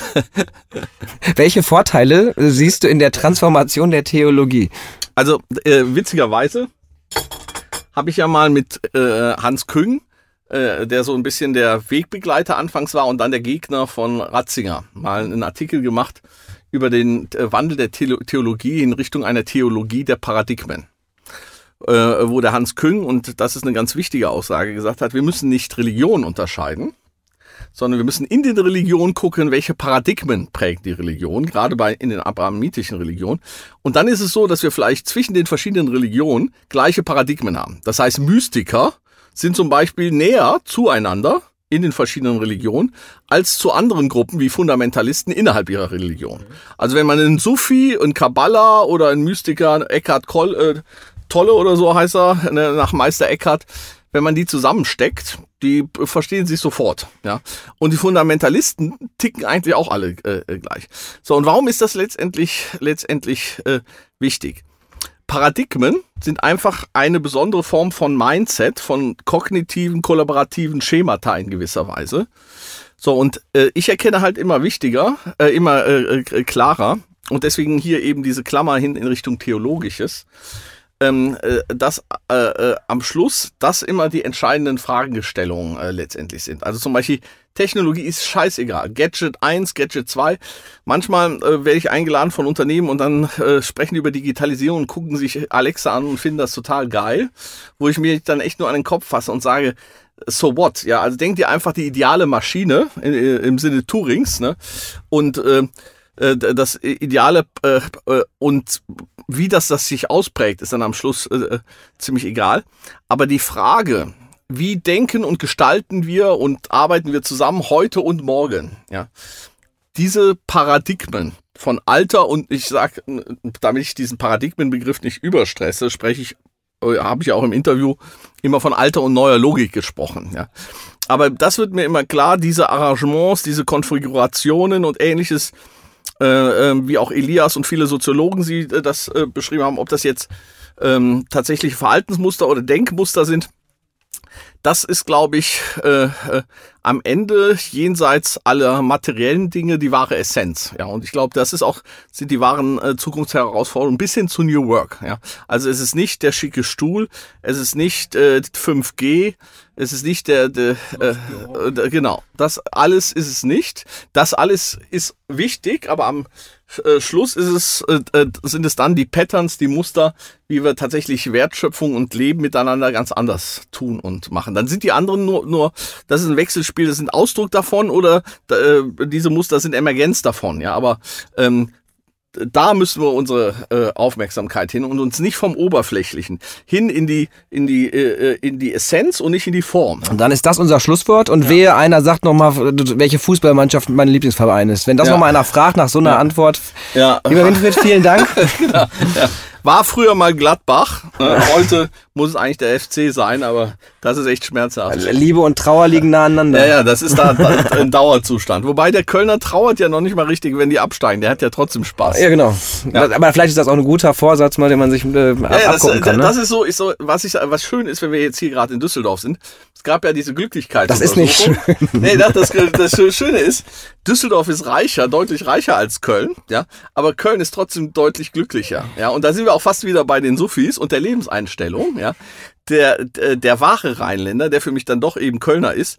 Welche Vorteile siehst du in der Transformation der Theologie? Also äh, witzigerweise habe ich ja mal mit äh, Hans Küng, äh, der so ein bisschen der Wegbegleiter anfangs war und dann der Gegner von Ratzinger, mal einen Artikel gemacht über den Wandel der Theologie in Richtung einer Theologie der Paradigmen wo der Hans Küng, und das ist eine ganz wichtige Aussage, gesagt hat, wir müssen nicht Religion unterscheiden, sondern wir müssen in den Religionen gucken, welche Paradigmen prägen die Religion, gerade bei in den abrahamitischen Religionen. Und dann ist es so, dass wir vielleicht zwischen den verschiedenen Religionen gleiche Paradigmen haben. Das heißt, Mystiker sind zum Beispiel näher zueinander in den verschiedenen Religionen als zu anderen Gruppen wie Fundamentalisten innerhalb ihrer Religion. Also wenn man einen Sufi, einen Kabbalah oder einen Mystiker, Eckhart Koll, äh, Tolle oder so heißt er, ne, nach Meister Eckhart, wenn man die zusammensteckt, die verstehen sich sofort. Ja? Und die Fundamentalisten ticken eigentlich auch alle äh, äh, gleich. So, und warum ist das letztendlich, letztendlich äh, wichtig? Paradigmen sind einfach eine besondere Form von Mindset, von kognitiven, kollaborativen Schemata in gewisser Weise. So, und äh, ich erkenne halt immer wichtiger, äh, immer äh, klarer, und deswegen hier eben diese Klammer hin in Richtung Theologisches ähm, äh, dass äh, äh, am Schluss das immer die entscheidenden Fragestellungen äh, letztendlich sind. Also zum Beispiel Technologie ist scheißegal. Gadget 1, Gadget 2. Manchmal äh, werde ich eingeladen von Unternehmen und dann äh, sprechen die über Digitalisierung und gucken sich Alexa an und finden das total geil, wo ich mir dann echt nur an den Kopf fasse und sage, so what? Ja, also denkt ihr einfach die ideale Maschine äh, im Sinne Turings, ne? Und äh, äh, das Ideale äh, und wie das, das sich ausprägt, ist dann am Schluss äh, äh, ziemlich egal. Aber die Frage, wie denken und gestalten wir und arbeiten wir zusammen heute und morgen, ja, diese Paradigmen von Alter und ich sage, damit ich diesen Paradigmenbegriff nicht überstresse, spreche ich, habe ich auch im Interview immer von alter und neuer Logik gesprochen, ja. Aber das wird mir immer klar, diese Arrangements, diese Konfigurationen und ähnliches, äh, äh, wie auch Elias und viele Soziologen sie äh, das äh, beschrieben haben, ob das jetzt ähm, tatsächlich Verhaltensmuster oder Denkmuster sind. Das ist, glaube ich, äh, äh, am Ende jenseits aller materiellen Dinge die wahre Essenz. Ja, und ich glaube, das ist auch sind die wahren äh, Zukunftsherausforderungen bis hin zu New Work. Ja, also es ist nicht der schicke Stuhl, es ist nicht äh, 5G, es ist nicht der, der äh, äh, genau. Das alles ist es nicht. Das alles ist wichtig, aber am äh, Schluss ist es, äh, äh, sind es dann die Patterns, die Muster, wie wir tatsächlich Wertschöpfung und Leben miteinander ganz anders tun und machen. Dann sind die anderen nur, nur das ist ein Wechselspiel, das sind Ausdruck davon oder äh, diese Muster sind Emergenz davon. Ja, aber ähm, da müssen wir unsere äh, Aufmerksamkeit hin und uns nicht vom Oberflächlichen hin in die in die äh, äh, in die Essenz und nicht in die Form. Und dann ist das unser Schlusswort und ja. wehe einer sagt noch mal welche Fußballmannschaft mein Lieblingsverein ist. Wenn das ja. noch mal einer fragt nach so einer ja. Antwort. Ja. Lieber Winfried, vielen Dank. genau. Ja. War früher mal Gladbach, äh, heute muss es eigentlich der FC sein, aber das ist echt schmerzhaft. Liebe und Trauer liegen nah aneinander. Ja, ja, das ist da ein Dauerzustand. Wobei der Kölner trauert ja noch nicht mal richtig, wenn die absteigen. Der hat ja trotzdem Spaß. Ja, genau. Ja. Aber vielleicht ist das auch ein guter Vorsatz, mal, den man sich äh, ja, ja, das, kann. Ne? Das ist so, ist so was, ich, was schön ist, wenn wir jetzt hier gerade in Düsseldorf sind. Es gab ja diese Glücklichkeit. Das ist nicht schön. Nee, das, das, das Schöne ist, Düsseldorf ist reicher, deutlich reicher als Köln, ja, aber Köln ist trotzdem deutlich glücklicher, ja, und da sind wir auch fast wieder bei den Sufis und der Lebenseinstellung, ja. Der, der, der wahre Rheinländer, der für mich dann doch eben Kölner ist,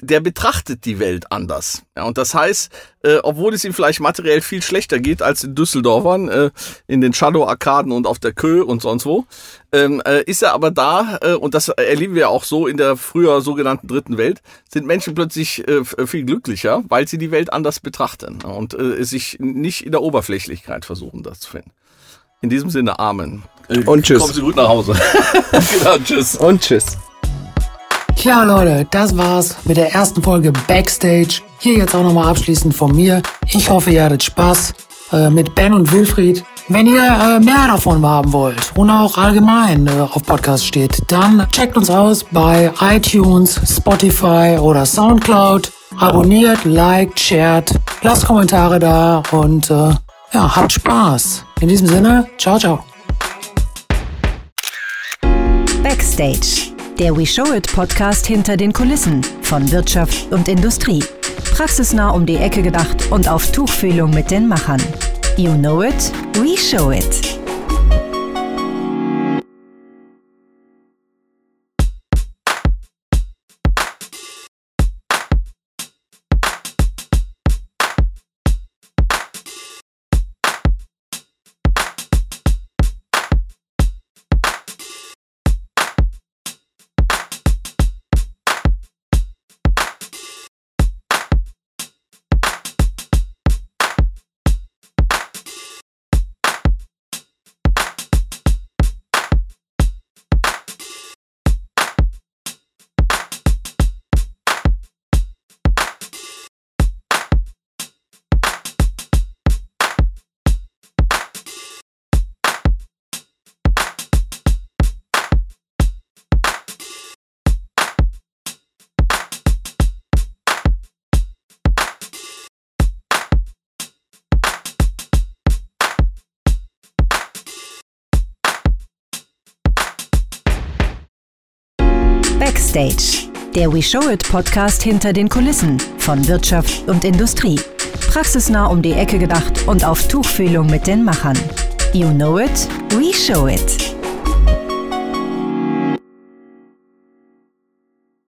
der betrachtet die Welt anders. Ja, und das heißt, äh, obwohl es ihm vielleicht materiell viel schlechter geht als in Düsseldorfern, äh, in den Shadow-Arkaden und auf der Kö und sonst wo, ähm, äh, ist er aber da, äh, und das erleben wir auch so in der früher sogenannten dritten Welt, sind Menschen plötzlich äh, viel glücklicher, weil sie die Welt anders betrachten und äh, sich nicht in der Oberflächlichkeit versuchen, das zu finden. In diesem Sinne, Amen. Und tschüss. Kommen Sie gut nach Hause. genau, tschüss. Und tschüss. Tja, Leute, das war's mit der ersten Folge Backstage. Hier jetzt auch nochmal abschließend von mir. Ich hoffe, ihr hattet Spaß äh, mit Ben und Wilfried. Wenn ihr äh, mehr davon haben wollt und auch allgemein äh, auf Podcast steht, dann checkt uns aus bei iTunes, Spotify oder Soundcloud. Abonniert, liked, shared, lasst Kommentare da und äh, ja, habt Spaß. In diesem Sinne, ciao, ciao. Backstage der We Show It Podcast hinter den Kulissen von Wirtschaft und Industrie. Praxisnah um die Ecke gedacht und auf Tuchfühlung mit den Machern. You know it, we show it. Backstage, der We Show It Podcast hinter den Kulissen von Wirtschaft und Industrie. Praxisnah um die Ecke gedacht und auf Tuchfühlung mit den Machern. You know it, we show it.